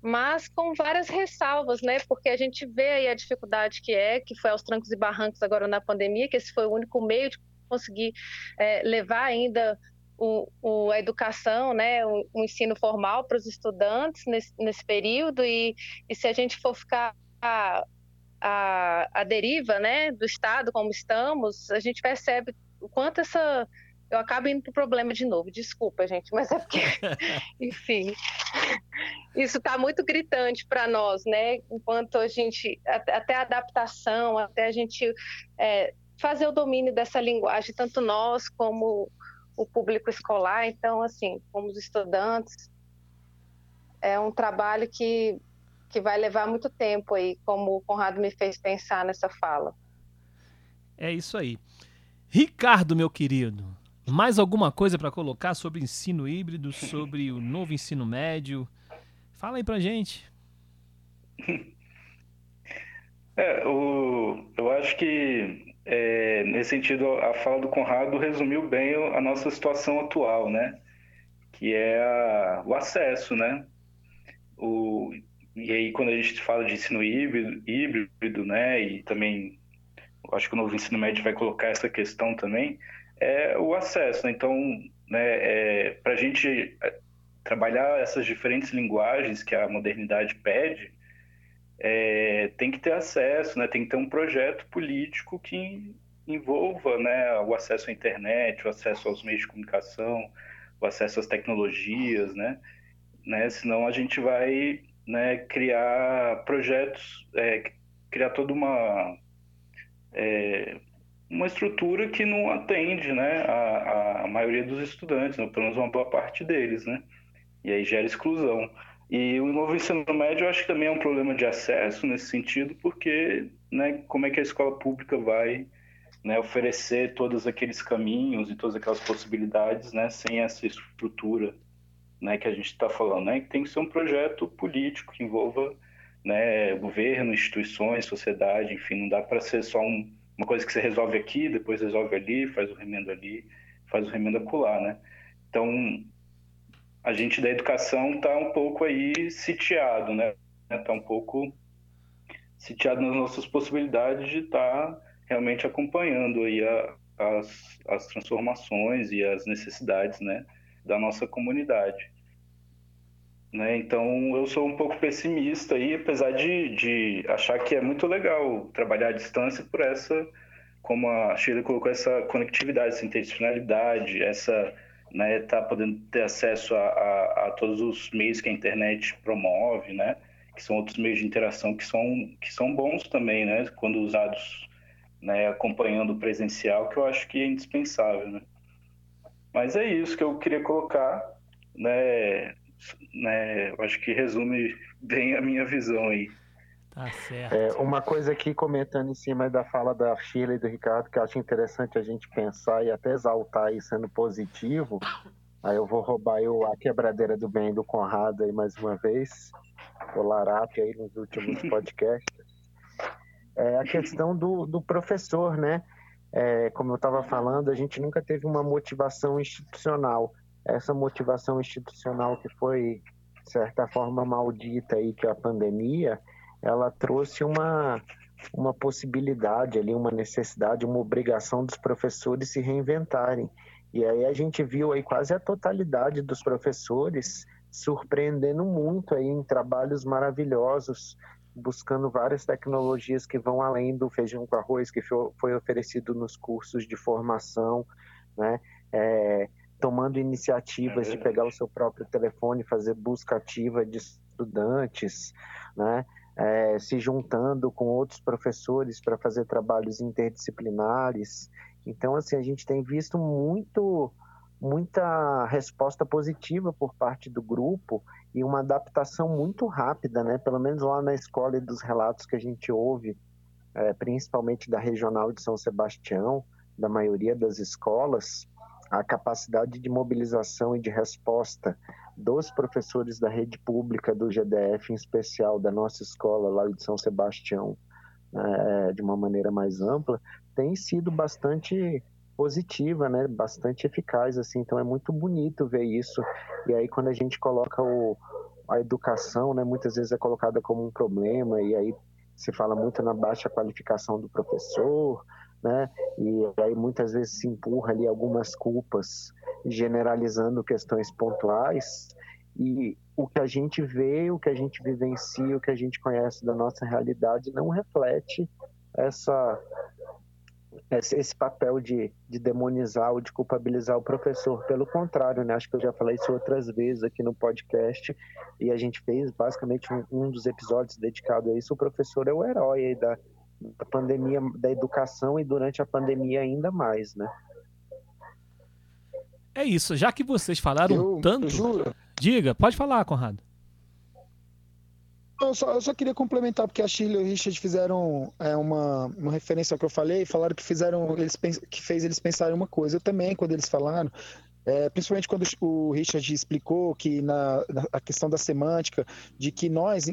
mas com várias ressalvas, né, porque a gente vê aí a dificuldade que é, que foi aos trancos e barrancos agora na pandemia, que esse foi o único meio de conseguir é, levar ainda o, o, a educação, né, o, o ensino formal para os estudantes nesse, nesse período. E, e se a gente for ficar a, a deriva né, do Estado, como estamos, a gente percebe o quanto essa. Eu acabo indo para o problema de novo, desculpa, gente, mas é porque, enfim, isso está muito gritante para nós, né? Enquanto a gente, até a adaptação, até a gente é, fazer o domínio dessa linguagem, tanto nós como o público escolar, então, assim, como os estudantes, é um trabalho que que vai levar muito tempo aí, como o Conrado me fez pensar nessa fala. É isso aí. Ricardo, meu querido, mais alguma coisa para colocar sobre ensino híbrido, sobre o novo ensino médio? Fala aí pra gente. É, o, eu acho que é, nesse sentido a fala do Conrado resumiu bem a nossa situação atual, né? Que é a, o acesso, né? O, e aí, quando a gente fala de ensino híbrido, híbrido né, e também acho que o novo ensino médio vai colocar essa questão também, é o acesso. Né? Então, né, é, para a gente é, trabalhar essas diferentes linguagens que a modernidade pede, é, tem que ter acesso, né, tem que ter um projeto político que envolva né, o acesso à internet, o acesso aos meios de comunicação, o acesso às tecnologias, né, né senão a gente vai né, criar projetos, é, criar toda uma é, uma estrutura que não atende né, a, a maioria dos estudantes, pelo menos uma boa parte deles, né? E aí gera exclusão. E o novo ensino médio eu acho que também é um problema de acesso nesse sentido, porque né, como é que a escola pública vai né, oferecer todos aqueles caminhos e todas aquelas possibilidades né, sem essa estrutura né, que a gente está falando, né, que tem que ser um projeto político que envolva né, governo, instituições, sociedade, enfim, não dá para ser só um, uma coisa que você resolve aqui, depois resolve ali, faz o remendo ali, faz o remendo acolá, né? Então, a gente da educação está um pouco aí sitiado, né? Está um pouco sitiado nas nossas possibilidades de estar tá realmente acompanhando aí a, as, as transformações e as necessidades, né? Da nossa comunidade. Né? Então, eu sou um pouco pessimista aí, apesar de, de achar que é muito legal trabalhar à distância por essa, como a Sheila colocou, essa conectividade, essa interdisciplinaridade, essa né, tá podendo ter acesso a, a, a, todos os meios que a internet promove, né, que são outros meios de interação que são, que são bons também, né, quando usados né, acompanhando o presencial, que eu acho que é indispensável, né. Mas é isso que eu queria colocar, né? né eu acho que resume bem a minha visão aí. Tá certo. É, uma coisa aqui comentando em cima da fala da Sheila e do Ricardo, que eu acho interessante a gente pensar e até exaltar aí sendo positivo. Aí eu vou roubar eu, a quebradeira do bem do Conrado aí mais uma vez, o Larap aí nos últimos podcasts. É a questão do, do professor, né? É, como eu estava falando, a gente nunca teve uma motivação institucional. Essa motivação institucional que foi de certa forma maldita aí que é a pandemia, ela trouxe uma uma possibilidade ali, uma necessidade, uma obrigação dos professores se reinventarem. E aí a gente viu aí quase a totalidade dos professores surpreendendo muito aí em trabalhos maravilhosos, buscando várias tecnologias que vão além do feijão com arroz que foi oferecido nos cursos de formação, né? É, tomando iniciativas de pegar o seu próprio telefone, fazer busca ativa de estudantes, né? É, se juntando com outros professores para fazer trabalhos interdisciplinares. Então, assim, a gente tem visto muito muita resposta positiva por parte do grupo e uma adaptação muito rápida, né? Pelo menos lá na escola e dos relatos que a gente ouve, é, principalmente da regional de São Sebastião, da maioria das escolas, a capacidade de mobilização e de resposta dos professores da rede pública do GDF, em especial da nossa escola lá de São Sebastião, é, de uma maneira mais ampla, tem sido bastante positiva, né? Bastante eficaz, assim. Então é muito bonito ver isso. E aí quando a gente coloca o, a educação, né? Muitas vezes é colocada como um problema e aí se fala muito na baixa qualificação do professor, né? E aí muitas vezes se empurra ali algumas culpas, generalizando questões pontuais. E o que a gente vê, o que a gente vivencia, o que a gente conhece da nossa realidade não reflete essa esse papel de, de demonizar ou de culpabilizar o professor. Pelo contrário, né? acho que eu já falei isso outras vezes aqui no podcast e a gente fez basicamente um, um dos episódios dedicado a isso. O professor é o herói da, da pandemia, da educação e durante a pandemia ainda mais, né? É isso. Já que vocês falaram eu, tanto, eu diga, pode falar, Conrado. Eu só, eu só, queria complementar, porque a Shirley e o Richard fizeram é, uma, uma referência ao que eu falei, falaram que fizeram, eles que fez eles pensarem uma coisa. Eu também, quando eles falaram, é, principalmente quando o Richard explicou que na, na, a questão da semântica, de que nós,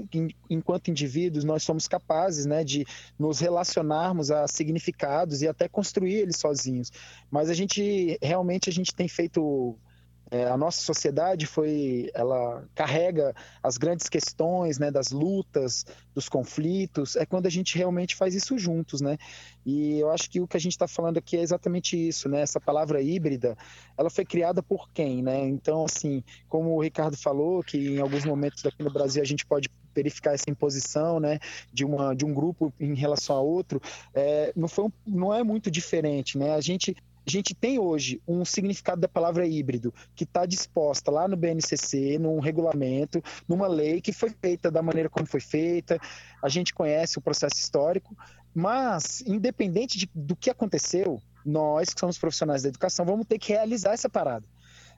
enquanto indivíduos, nós somos capazes né, de nos relacionarmos a significados e até construir eles sozinhos. Mas a gente, realmente, a gente tem feito é, a nossa sociedade foi, ela carrega as grandes questões, né, das lutas, dos conflitos, é quando a gente realmente faz isso juntos, né? E eu acho que o que a gente está falando aqui é exatamente isso, né? Essa palavra híbrida, ela foi criada por quem, né? Então, assim, como o Ricardo falou, que em alguns momentos aqui no Brasil a gente pode verificar essa imposição, né, de uma de um grupo em relação a outro, é, não foi um, não é muito diferente, né? A gente a gente tem hoje um significado da palavra híbrido que está disposta lá no BNCC, num regulamento, numa lei que foi feita da maneira como foi feita. A gente conhece o processo histórico, mas independente de, do que aconteceu, nós que somos profissionais da educação vamos ter que realizar essa parada.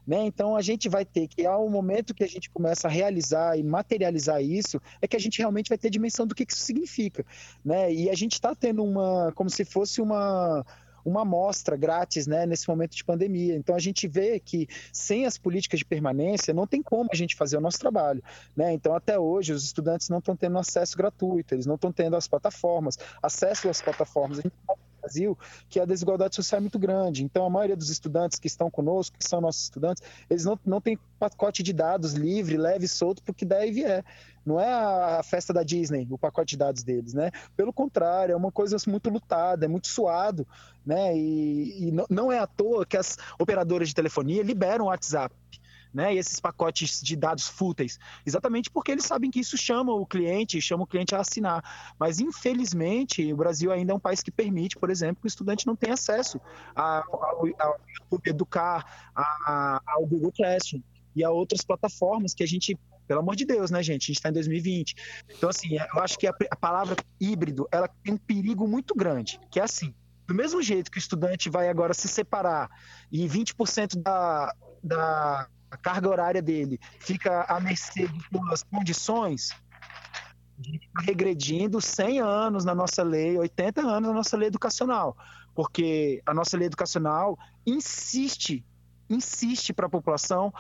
Né? Então a gente vai ter que, ao momento que a gente começa a realizar e materializar isso, é que a gente realmente vai ter dimensão do que, que isso significa. Né? E a gente está tendo uma, como se fosse uma, uma amostra grátis né, nesse momento de pandemia. Então a gente vê que sem as políticas de permanência não tem como a gente fazer o nosso trabalho. Né? Então até hoje os estudantes não estão tendo acesso gratuito, eles não estão tendo as plataformas, acesso às plataformas. A gente Brasil que a desigualdade social é muito grande. Então, a maioria dos estudantes que estão conosco, que são nossos estudantes, eles não, não têm pacote de dados livre, leve e solto, porque daí vier. Não é a festa da Disney, o pacote de dados deles, né? Pelo contrário, é uma coisa muito lutada, é muito suado, né? E, e não é à toa que as operadoras de telefonia liberam o WhatsApp né? E esses pacotes de dados fúteis, exatamente porque eles sabem que isso chama o cliente, chama o cliente a assinar. Mas infelizmente o Brasil ainda é um país que permite, por exemplo, que o estudante não tenha acesso ao, YouTube Educar, ao Google Classroom e a outras plataformas que a gente pelo amor de Deus, né, gente? A gente está em 2020. Então, assim, eu acho que a, a, palavra híbrido, ela tem um perigo muito grande, que é assim, do mesmo jeito que o estudante vai agora se separar e 20% da, da a carga horária dele fica à mercê de suas condições, regredindo 100 anos na nossa lei, 80 anos na nossa lei educacional, porque a nossa lei educacional insiste insiste para a população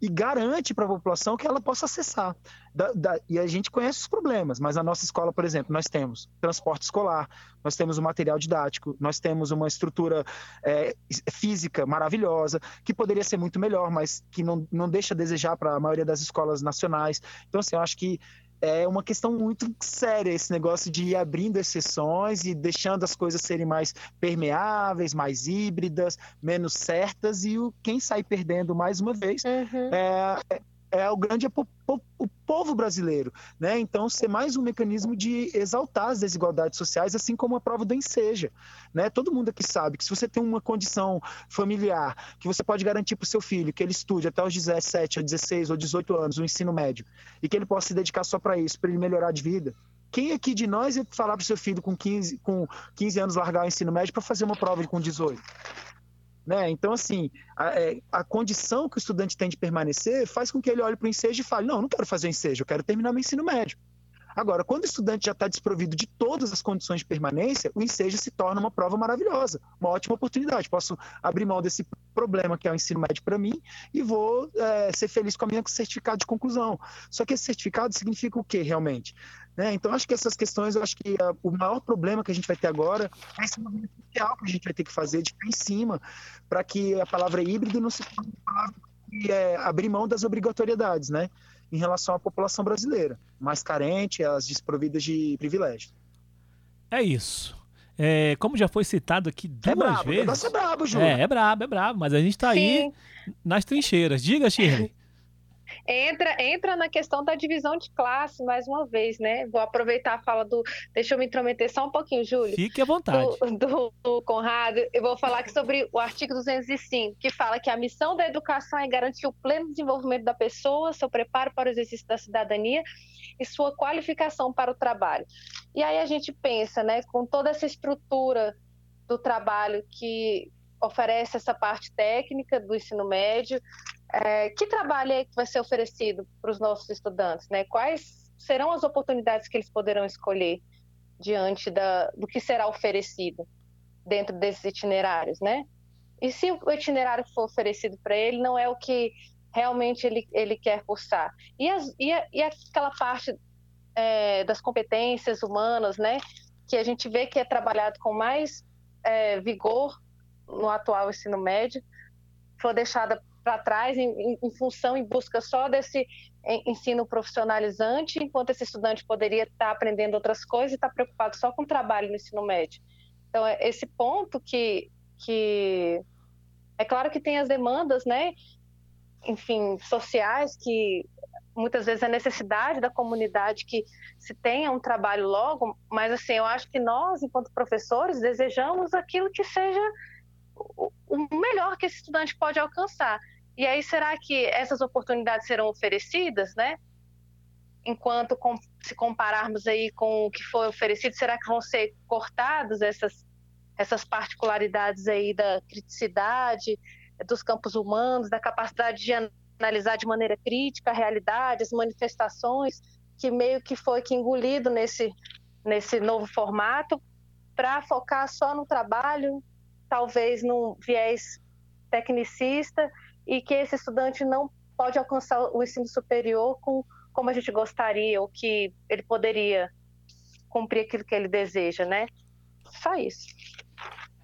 e garante para a população que ela possa acessar. Da, da, e a gente conhece os problemas, mas a nossa escola, por exemplo, nós temos transporte escolar, nós temos o material didático, nós temos uma estrutura é, física maravilhosa, que poderia ser muito melhor, mas que não, não deixa a desejar para a maioria das escolas nacionais. Então, assim, eu acho que é uma questão muito séria esse negócio de ir abrindo exceções e deixando as coisas serem mais permeáveis, mais híbridas, menos certas e o quem sai perdendo mais uma vez uhum. é, é o grande o povo brasileiro, né? Então ser mais um mecanismo de exaltar as desigualdades sociais, assim como a prova do enseja, né? Todo mundo aqui sabe que se você tem uma condição familiar que você pode garantir para o seu filho que ele estude até os 17 ou 16 ou 18 anos o ensino médio e que ele possa se dedicar só para isso, para ele melhorar de vida, quem aqui de nós ia falar para o seu filho com 15, com 15 anos largar o ensino médio para fazer uma prova com 18? Né? Então, assim, a, é, a, condição que o estudante tem de permanecer faz com que ele olhe para o ensejo e fale: não, eu não quero fazer o ensejo, eu quero terminar meu ensino médio. Agora, quando o estudante já está desprovido de todas as condições de permanência, o ensejo se torna uma prova maravilhosa, uma ótima oportunidade. Posso abrir mão desse problema que é o ensino médio para mim e vou é, ser feliz com a minha certificado de conclusão. Só que esse certificado significa o que realmente? Né? Então, acho que essas questões, eu acho que uh, o maior problema que a gente vai ter agora é esse movimento social que a gente vai ter que fazer de pé em cima, para que a palavra híbrido não se torne uma palavra que é abrir mão das obrigatoriedades, né? Em relação à população brasileira, mais carente, as desprovidas de privilégios. É isso. É, como já foi citado aqui duas é brabo, vezes. É brabo, Júlio. É, é brabo, é brabo, mas a gente está aí nas trincheiras. Diga, Shirley. entra, entra na questão da divisão de classe, mais uma vez, né? Vou aproveitar a fala do. Deixa eu me intrometer só um pouquinho, Júlio. Fique à vontade. Do, do, do Conrado. Eu vou falar aqui sobre o artigo 205, que fala que a missão da educação é garantir o pleno desenvolvimento da pessoa, seu preparo para o exercício da cidadania e sua qualificação para o trabalho. E aí a gente pensa, né, com toda essa estrutura do trabalho que oferece essa parte técnica do ensino médio, é, que trabalho é vai ser oferecido para os nossos estudantes? Né? Quais serão as oportunidades que eles poderão escolher diante da, do que será oferecido dentro desses itinerários, né? E se o itinerário for oferecido para ele, não é o que realmente ele, ele quer cursar. E, as, e, a, e aquela parte é, das competências humanas, né? Que a gente vê que é trabalhado com mais é, vigor no atual ensino médio, foi deixada para trás em, em, função, em busca só desse ensino profissionalizante, enquanto esse estudante poderia estar tá aprendendo outras coisas e estar tá preocupado só com o trabalho no ensino médio. Então, é esse ponto que, que é claro que tem as demandas, né, enfim, sociais, que muitas vezes é necessidade da comunidade que se tenha um trabalho logo, mas assim, eu acho que nós, enquanto professores, desejamos aquilo que seja o melhor que esse estudante pode alcançar. E aí, será que essas oportunidades serão oferecidas, né? Enquanto com, se compararmos aí com o que foi oferecido, será que vão ser cortadas essas, essas particularidades aí da criticidade, dos campos humanos, da capacidade de analisar de maneira crítica a realidade, as manifestações, que meio que foi que engolido nesse, nesse novo formato, para focar só no trabalho, talvez num viés tecnicista e que esse estudante não pode alcançar o ensino superior com como a gente gostaria ou que ele poderia cumprir aquilo que ele deseja, né? Só isso.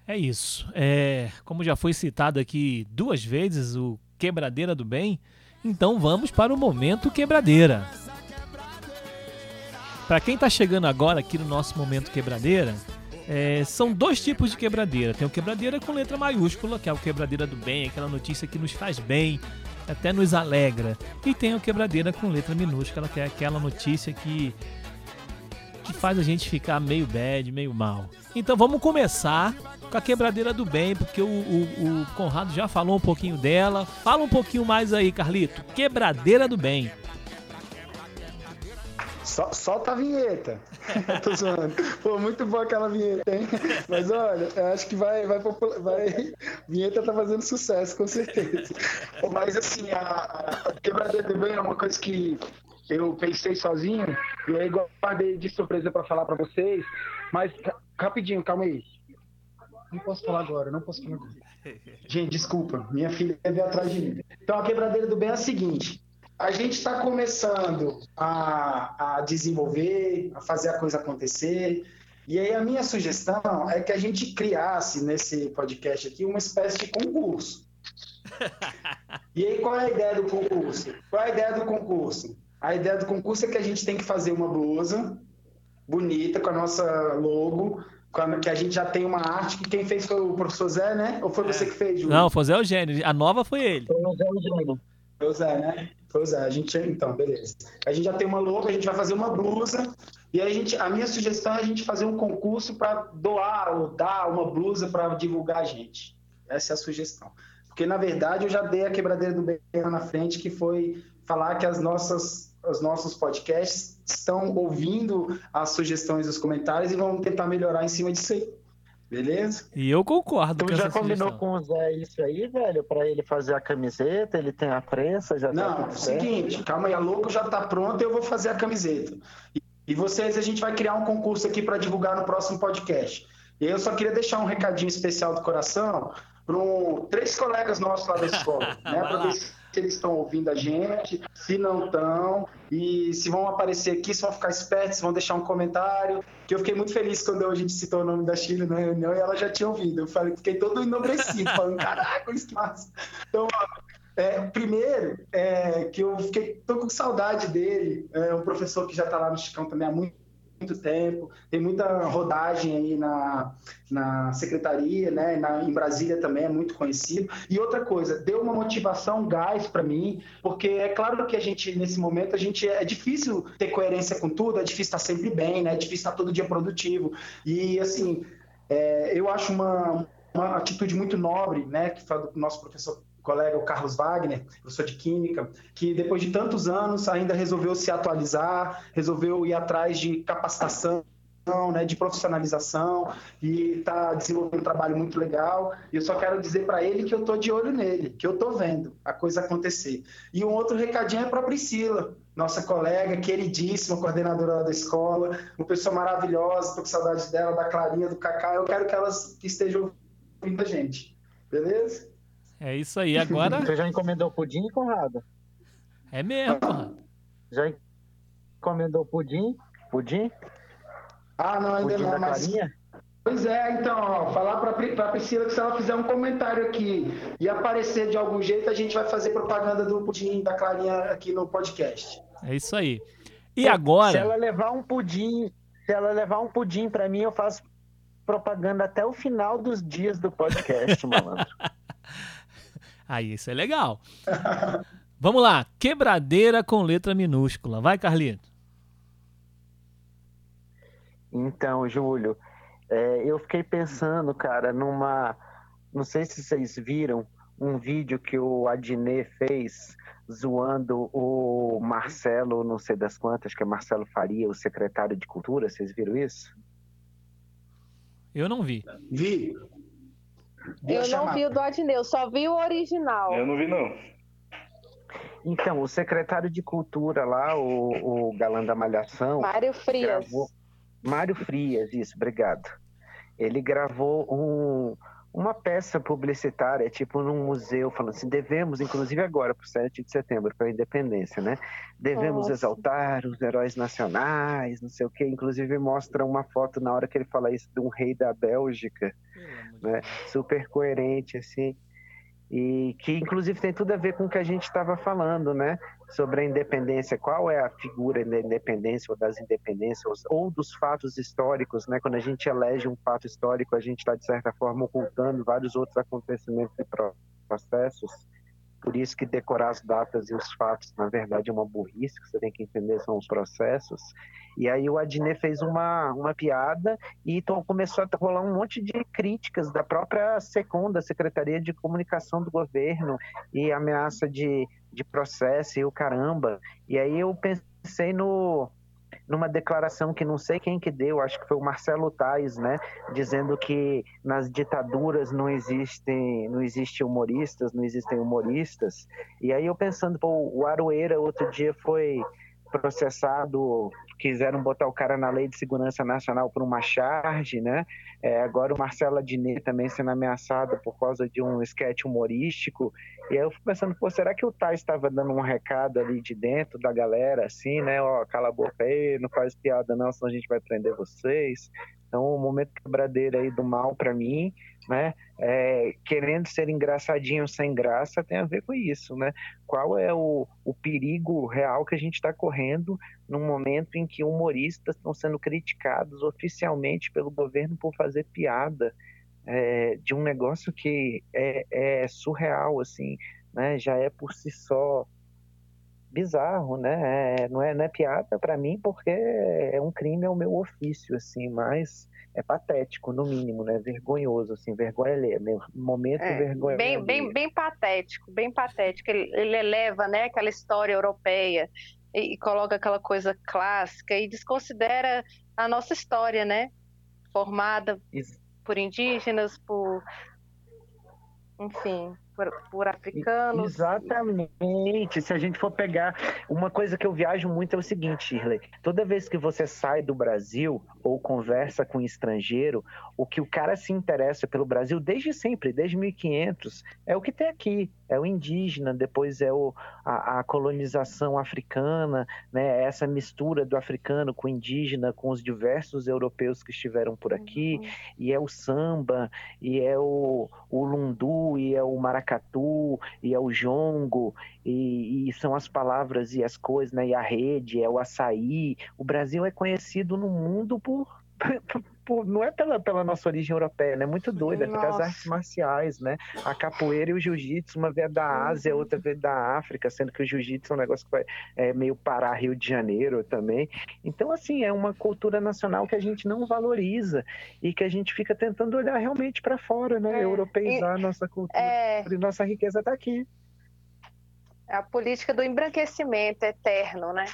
É isso. É, como já foi citado aqui duas vezes o quebradeira do bem, então vamos para o momento quebradeira. Para quem está chegando agora aqui no nosso momento quebradeira, é, são dois tipos de quebradeira. Tem o quebradeira com letra maiúscula, que é o quebradeira do bem, aquela notícia que nos faz bem, até nos alegra. E tem o quebradeira com letra minúscula, que é aquela notícia que que faz a gente ficar meio bad, meio mal. Então vamos começar com a quebradeira do bem, porque o, o, o Conrado já falou um pouquinho dela. Fala um pouquinho mais aí, Carlito. Quebradeira do bem. Só, solta a vinheta. Tô zoando. Pô, muito boa aquela vinheta, hein? Mas olha, eu acho que vai, vai, vai. Vinheta tá fazendo sucesso, com certeza. Mas assim, a, a quebradeira do bem é uma coisa que eu pensei sozinho e aí guardei de surpresa para falar para vocês. Mas rapidinho, calma aí. Não posso falar agora, não posso falar agora. Gente, desculpa, minha filha veio atrás de mim. Então, a quebradeira do bem é a seguinte: a gente está começando a, a desenvolver, a fazer a coisa acontecer. E aí, a minha sugestão é que a gente criasse nesse podcast aqui uma espécie de concurso. E aí, qual é a ideia do concurso? Qual é a ideia do concurso? A ideia do concurso é que a gente tem que fazer uma blusa bonita com a nossa logo, que a gente já tem uma arte que quem fez foi o professor Zé, né? Ou foi você é. que fez, Júlio? Não, foi o Zé Eugênio. A nova foi ele. Foi o Zé Eugênio. Foi o Zé, né? Foi o Zé. A gente, então, beleza. A gente já tem uma logo, a gente vai fazer uma blusa. E a, gente, a minha sugestão é a gente fazer um concurso para doar ou dar uma blusa para divulgar a gente. Essa é a sugestão. Porque, na verdade, eu já dei a quebradeira do bem na frente, que foi falar que as nossas, os nossos podcasts estão ouvindo as sugestões dos comentários e vão tentar melhorar em cima disso aí. Beleza? E eu concordo. Tu já combinou sugestão. com o Zé isso aí, velho? Para ele fazer a camiseta, ele tem a prensa, já tá Não, tá é o seguinte, calma aí, a louco já tá pronto, eu vou fazer a camiseta. E, e vocês, a gente vai criar um concurso aqui para divulgar no próximo podcast. E eu só queria deixar um recadinho especial do coração para três colegas nossos lá da escola, né? Para ver se eles estão ouvindo a gente, se não estão, e se vão aparecer aqui, se vão ficar espertos, se vão deixar um comentário. Que eu fiquei muito feliz quando a gente citou o nome da Chile na reunião e ela já tinha ouvido. Eu falei, fiquei todo enobrecido, falando, caraca, isso massa. Então, é, primeiro, é, que eu fiquei, tô com saudade dele, é um professor que já está lá no Chicão também há muito muito tempo, tem muita rodagem aí na, na secretaria, né? Na, em Brasília também é muito conhecido. E outra coisa, deu uma motivação, um gás para mim, porque é claro que a gente, nesse momento, a gente é difícil ter coerência com tudo, é difícil estar sempre bem, né? É difícil estar todo dia produtivo. E assim, é, eu acho uma, uma atitude muito nobre, né? Que foi do nosso professor colega, o Carlos Wagner, professor de Química, que depois de tantos anos ainda resolveu se atualizar, resolveu ir atrás de capacitação, né, de profissionalização e está desenvolvendo um trabalho muito legal. E eu só quero dizer para ele que eu estou de olho nele, que eu estou vendo a coisa acontecer. E um outro recadinho é para a Priscila, nossa colega, queridíssima, coordenadora da escola, uma pessoa maravilhosa, estou com saudade dela, da Clarinha, do Cacá. Eu quero que elas estejam ouvindo a gente. Beleza? É isso aí. Agora. Você já encomendou pudim, Conrado? É mesmo, Conrado. Já encomendou pudim? Pudim? Ah, não, ainda pudim não. Mas... Carinha? Pois é, então, ó, falar para a Priscila que se ela fizer um comentário aqui e aparecer de algum jeito, a gente vai fazer propaganda do pudim da Clarinha aqui no podcast. É isso aí. E agora? Se ela levar um pudim, se ela levar um pudim para mim, eu faço propaganda até o final dos dias do podcast, malandro. Aí isso é legal. Vamos lá, quebradeira com letra minúscula. Vai, Carlito. Então, Júlio, é, eu fiquei pensando, cara, numa. Não sei se vocês viram um vídeo que o Adnet fez zoando o Marcelo, não sei das quantas, que é Marcelo Faria, o secretário de Cultura. Vocês viram isso? Eu não vi. Vi. Eu não vi o do Adneu, só vi o original. Eu não vi, não. Então, o secretário de Cultura lá, o, o galã da Malhação. Mário Frias. Gravou... Mário Frias, isso, obrigado. Ele gravou um, uma peça publicitária, tipo num museu, falando assim, devemos, inclusive agora, para o 7 de setembro, para a independência, né? Devemos Nossa. exaltar os heróis nacionais, não sei o quê. Inclusive mostra uma foto na hora que ele fala isso de um rei da Bélgica, né? Super coerente, assim. E que inclusive tem tudo a ver com o que a gente estava falando, né? Sobre a independência, qual é a figura da independência ou das independências ou dos fatos históricos, né? Quando a gente elege um fato histórico, a gente está de certa forma ocultando vários outros acontecimentos e processos. Por isso que decorar as datas e os fatos, na verdade, é uma burrice, que você tem que entender são os processos. E aí o Adnet fez uma, uma piada e então começou a rolar um monte de críticas da própria SECOM, da Secretaria de Comunicação do Governo, e ameaça de, de processo e o caramba. E aí eu pensei no, numa declaração que não sei quem que deu, acho que foi o Marcelo Tais, né, dizendo que nas ditaduras não existem, não existem humoristas, não existem humoristas. E aí eu pensando, pô, o Aroeira outro dia foi processado, quiseram botar o cara na Lei de Segurança Nacional por uma charge, né? É, agora o Marcelo Adnet também sendo ameaçado por causa de um esquete humorístico. E aí eu fico pensando, pô, será que o Tais estava dando um recado ali de dentro da galera, assim, né? Ó, cala a boca aí, não faz piada não, senão a gente vai prender vocês. Então, o momento quebradeiro aí do mal para mim, né? É, querendo ser engraçadinho sem graça tem a ver com isso, né? Qual é o, o perigo real que a gente está correndo num momento em que humoristas estão sendo criticados oficialmente pelo governo por fazer piada é, de um negócio que é, é surreal, assim, né? Já é por si só bizarro, né? É, não, é, não é piada para mim porque é um crime, é o meu ofício, assim, mas é patético, no mínimo, né? Vergonhoso, assim, vergonha ler, momento é, vergonha. Bem, bem, bem patético, bem patético. Ele, ele eleva, né, aquela história europeia e, e coloca aquela coisa clássica e desconsidera a nossa história, né? Formada Isso. por indígenas, por enfim, por, por, africanos. Exatamente. Se a gente for pegar. Uma coisa que eu viajo muito é o seguinte, Shirley. Toda vez que você sai do Brasil ou conversa com um estrangeiro, o que o cara se interessa pelo Brasil desde sempre, desde 1500, é o que tem aqui. É o indígena, depois é o, a, a colonização africana, né? essa mistura do africano com o indígena, com os diversos europeus que estiveram por aqui, uhum. e é o samba, e é o, o lundu, e é o maracatu, e é o jongo, e, e, são as palavras e as coisas, né? E a rede, é o açaí. O Brasil é conhecido no mundo por, por não é pela, pela nossa origem europeia, né? Muito doida, é as artes marciais, né? A capoeira e o jiu-jitsu, uma veio da Ásia, outra veio da África, sendo que o jiu-jitsu é um negócio que vai é, meio parar Rio de Janeiro também. Então, assim, é uma cultura nacional que a gente não valoriza e que a gente fica tentando olhar realmente para fora, né? É, Europeizar e, nossa cultura. É... Nossa riqueza está aqui. É a política do embranquecimento eterno, né?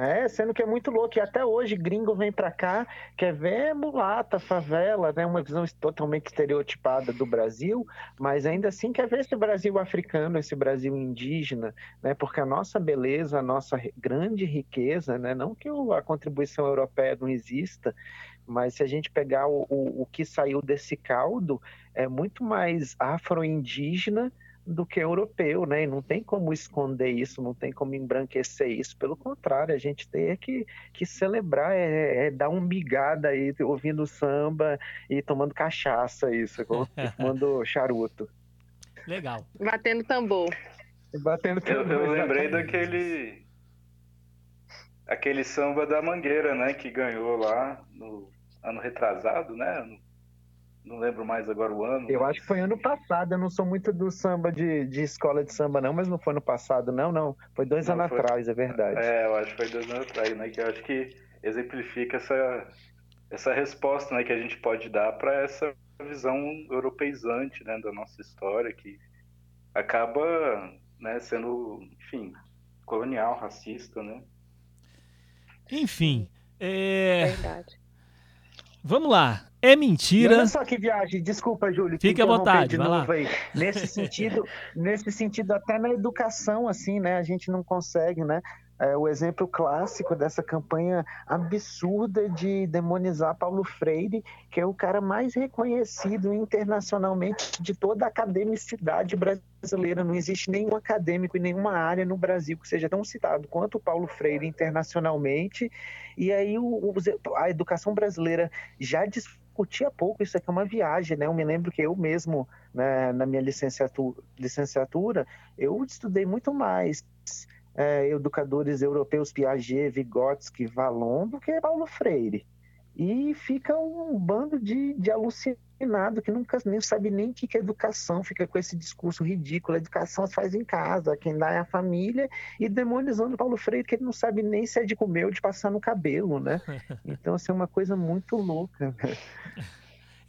É. sendo que é muito louco. E até hoje, gringo vem para cá, quer ver mulata, favela, né? Uma visão totalmente estereotipada do Brasil, mas ainda assim quer ver esse Brasil africano, esse Brasil indígena, né? Porque a nossa beleza, a nossa grande riqueza, né? Não que a contribuição europeia não exista, mas se a gente pegar o, o, o que saiu desse caldo, é muito mais afro-indígena do que europeu, né? E não tem como esconder isso, não tem como embranquecer isso. Pelo contrário, a gente tem que, que celebrar, é, é dar um bigada aí, ouvindo samba e tomando cachaça, isso, fumando charuto. Legal. Batendo tambor. Batendo tambor. Eu, eu lembrei daquele aquele samba da Mangueira, né? Que ganhou lá no ano retrasado, né? Não lembro mais agora o ano. Eu acho que foi ano passado, eu não sou muito do samba de, de escola de samba, não, mas não foi ano passado, não, não. Foi dois não, anos foi... atrás, é verdade. É, eu acho que foi dois anos atrás, né? Que eu acho que exemplifica essa, essa resposta né, que a gente pode dar para essa visão europeizante né, da nossa história, que acaba né, sendo, enfim, colonial, racista, né? Enfim. É... Verdade. Vamos lá. É mentira. olha só que viagem, desculpa, Júlio. Fique à vontade, vai lá. Aí. Nesse sentido, nesse sentido, até na educação, assim, né? A gente não consegue, né? É, o exemplo clássico dessa campanha absurda de demonizar Paulo Freire, que é o cara mais reconhecido internacionalmente de toda a academicidade brasileira. Não existe nenhum acadêmico em nenhuma área no Brasil que seja tão citado quanto Paulo Freire internacionalmente. E aí o, a educação brasileira já discutia pouco, isso aqui é uma viagem, né? Eu me lembro que eu mesmo, né, na minha licenciatura, licenciatura, eu estudei muito mais é, educadores europeus, Piaget, Vygotsky, Valon, do que Paulo Freire. E fica um bando de, de alucinado que nunca nem sabe nem o que é educação, fica com esse discurso ridículo, a educação se faz em casa, quem dá é a família, e demonizando Paulo Freire, que ele não sabe nem se é de comer ou de passar no cabelo, né? Então, assim, é uma coisa muito louca.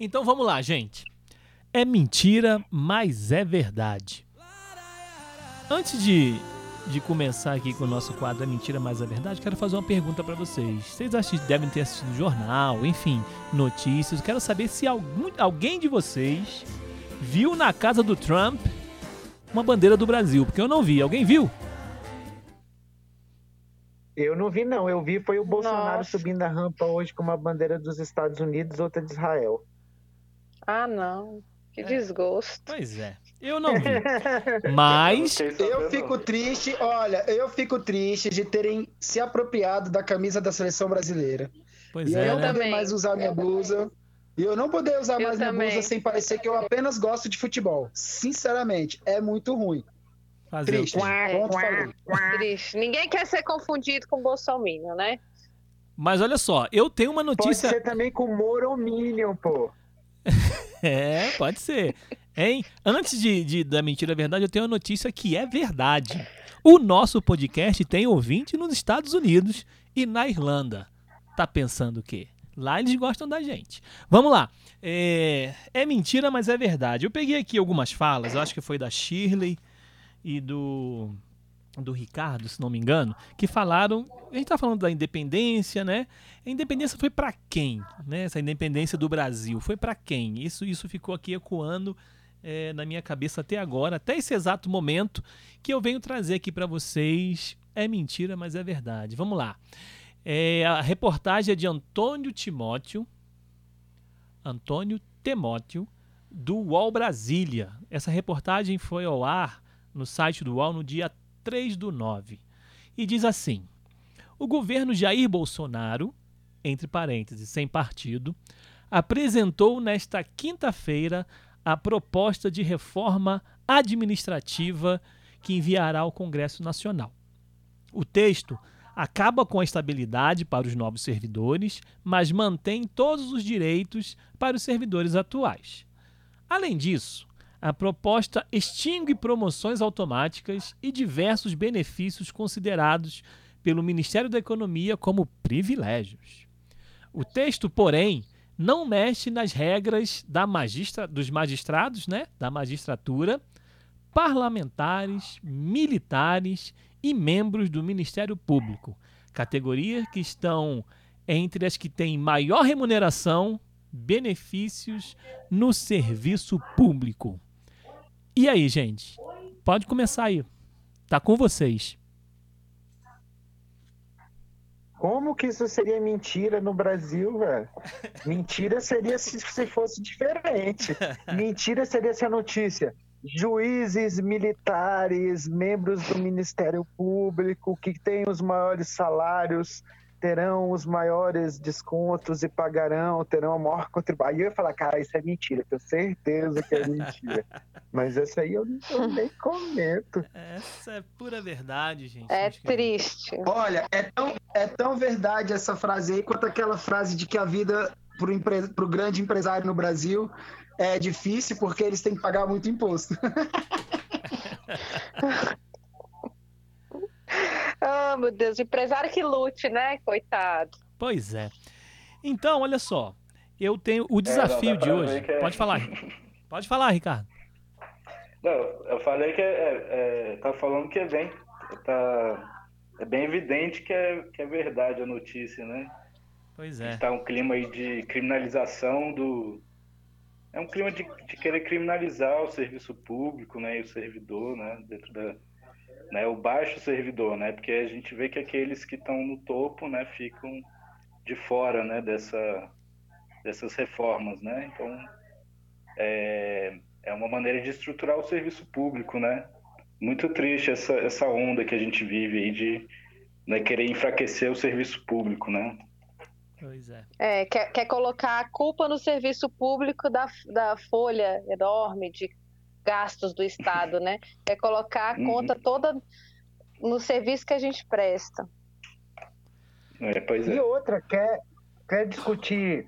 Então vamos lá, gente. É mentira, mas é verdade. Antes de de começar aqui com o nosso quadro É Mentira Mais a Verdade, quero fazer uma pergunta para vocês. Vocês assist, devem ter assistido jornal, enfim, notícias. Quero saber se algum, alguém de vocês viu na casa do Trump uma bandeira do Brasil, porque eu não vi. Alguém viu? Eu não vi, não. Eu vi foi o Bolsonaro Nossa. subindo a rampa hoje com uma bandeira dos Estados Unidos, outra de Israel. Ah, não. Que É. desgosto. Pois é. Eu não vi. Mas. Eu, fico triste, olha, eu fico triste de terem se apropriado da camisa da seleção brasileira. Pois e é, eu não né? poder mais usar minha blusa. E eu não poder usar Eu mais minha também. blusa sem parecer que eu apenas gosto de futebol. Sinceramente, é muito ruim. Fazer Triste. falei. Triste. Ninguém quer ser confundido com Bolsonaro, né? Mas olha só, eu tenho uma Pode notícia. ser também com Morominion, pô. É, pode ser. Hein? Antes de, de- da mentira verdade, eu tenho uma notícia que é verdade. O nosso podcast tem ouvinte nos Estados Unidos e na Irlanda. Tá pensando o quê? Lá eles gostam da gente. Vamos lá. É, é mentira, mas é verdade. Eu peguei aqui algumas falas, acho que foi da Shirley e do, do Ricardo, se não me engano, que falaram. A gente tá falando da independência, né? A independência foi para quem? Né? Essa independência do Brasil foi para quem? Isso, isso ficou aqui ecoando é, na minha cabeça até agora, até esse exato momento que eu venho trazer aqui para vocês. É mentira, mas é verdade. Vamos lá. É, a reportagem é de Antônio Timóteo, Antônio Timóteo, do UOL Brasília. Essa reportagem foi ao ar no site do UOL no dia 3 do 9. E diz assim: O governo Jair Bolsonaro, entre parênteses, sem partido, apresentou nesta quinta-feira a proposta de reforma administrativa que enviará ao Congresso Nacional. O texto acaba com a estabilidade para os novos servidores, mas mantém todos os direitos para os servidores atuais. Além disso, a proposta extingue promoções automáticas e diversos benefícios considerados pelo Ministério da Economia como privilégios. O texto, porém, não mexe nas regras da magistra dos magistrados, né, da magistratura, parlamentares, militares e membros do Ministério Público, categorias que estão entre as que têm maior remuneração, benefícios no serviço público. E aí, gente? Pode começar aí. Tá com vocês. Como que isso seria mentira no Brasil, velho? Mentira seria se, se fosse diferente. Mentira seria se a notícia. Juízes militares, membros do Ministério Público, que têm os maiores salários, terão os maiores descontos e pagarão, terão a maior contribuição. Aí eu ia falar, cara, isso é mentira, tenho certeza que é mentira. Mas essa aí eu, eu nem comento. Essa é pura verdade, gente. É triste. Olha, é tão, é tão verdade essa frase aí quanto aquela frase de que a vida para o empre... grande empresário no Brasil é difícil porque eles têm que pagar muito imposto. Ah, meu Deus, empresário que lute, né? Coitado. Pois é. Então, olha só. Eu tenho o desafio É, dá de hoje. é- Pode falar. Pode falar, Ricardo. Não, eu falei que é, é, é, tá falando que é bem, tá, é bem evidente que é, que é verdade a notícia, né? Pois é. Está um clima aí de criminalização do, é um clima de, de querer criminalizar o serviço público, né, e o servidor, né, dentro da, né, o baixo servidor, né, porque a gente vê que aqueles que estão no topo, né, ficam de fora, né, dessa, dessas reformas, né, então é, é uma maneira de estruturar o serviço público, né, muito triste essa, essa onda que a gente vive aí de né, querer enfraquecer o serviço público, né. Pois é. É, quer, quer colocar a culpa no serviço público da, da folha enorme de gastos do Estado, né? Quer colocar a Uhum. conta toda no serviço que a gente presta. É, pois E é. outra, quer, quer discutir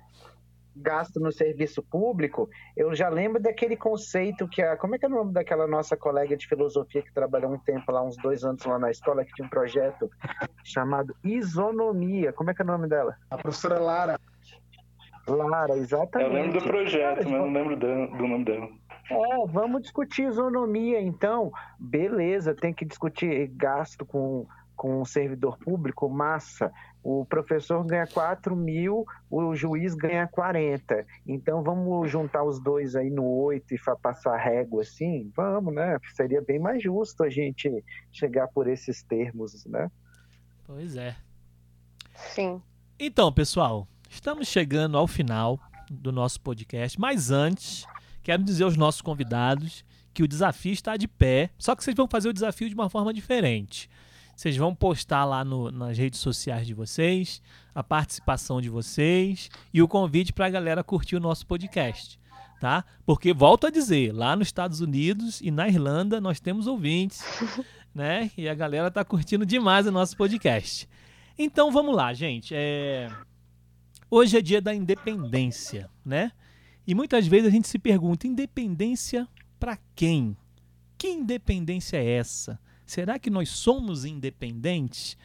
gasto no serviço público? Eu já lembro daquele conceito que a. Como é que é o nome daquela nossa colega de filosofia que trabalhou um tempo lá, uns dois anos lá na escola, que tinha um projeto chamado isonomia. Como é que é o nome dela? A professora Lara, Lara, Eu exatamente. lembro do projeto, mas não lembro do, do nome dela. É, vamos discutir isonomia, então. Beleza, tem que discutir gasto com, com o servidor público, massa. O professor ganha 4 mil, o juiz ganha 40. Então vamos juntar os dois aí no 8 e passar régua assim? Vamos, né? Seria bem mais justo a gente chegar por esses termos, né? Pois é. Sim. Então, pessoal, estamos chegando ao final do nosso podcast, mas antes, quero dizer aos nossos convidados que o desafio está de pé, só que vocês vão fazer o desafio de uma forma diferente. Vocês vão postar lá no, nas redes sociais de vocês a participação de vocês e o convite para a galera curtir o nosso podcast, tá? Porque volto a dizer, lá nos Estados Unidos e na Irlanda nós temos ouvintes, né? E a galera tá curtindo demais o nosso podcast. Então vamos lá, gente. É... Hoje é dia da independência, né? E muitas vezes a gente se pergunta: independência para quem? Que independência é essa? Será que nós somos independentes?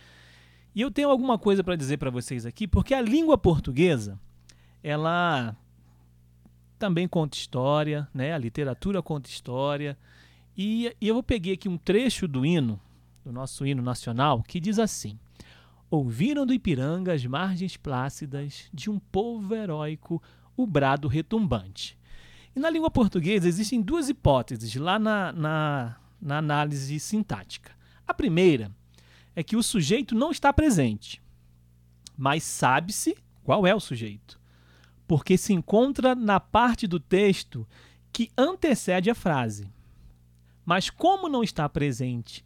E eu tenho alguma coisa para dizer para vocês aqui, porque a língua portuguesa, ela também conta história, né? A literatura conta história. E, e eu peguei aqui um trecho do hino, do nosso hino nacional, que diz assim: Ouviram do Ipiranga as margens plácidas de um povo heróico o brado retumbante. E na língua portuguesa existem duas hipóteses lá na, na, na análise sintática. A primeira é que o sujeito não está presente, mas sabe-se qual é o sujeito, porque se encontra na parte do texto que antecede a frase. Mas como não está presente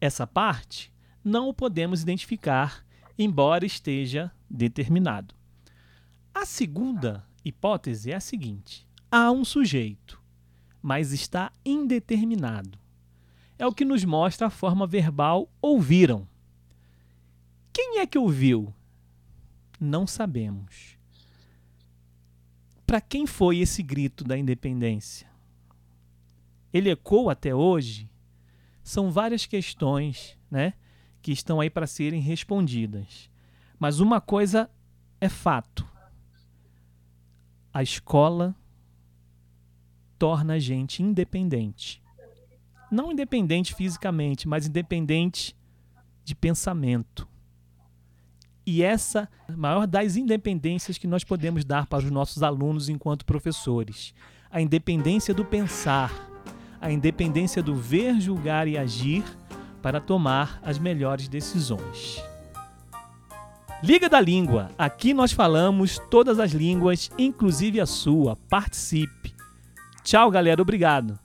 essa parte, não o podemos identificar, embora esteja determinado. A segunda hipótese é a seguinte: há um sujeito, mas está indeterminado. É o que nos mostra a forma verbal ouviram. Quem é que ouviu? Não sabemos. Para quem foi esse grito da independência? Ele ecoou até hoje? São várias questões, né, que estão aí para serem respondidas. Mas uma coisa é fato: a escola torna a gente independente. Não independente fisicamente, mas independente de pensamento. E essa é a maior das independências que nós podemos dar para os nossos alunos enquanto professores. A independência do pensar, a independência do ver, julgar e agir para tomar as melhores decisões. Liga da Língua. Aqui nós falamos todas as línguas, inclusive a sua. Participe. Tchau, galera. Obrigado.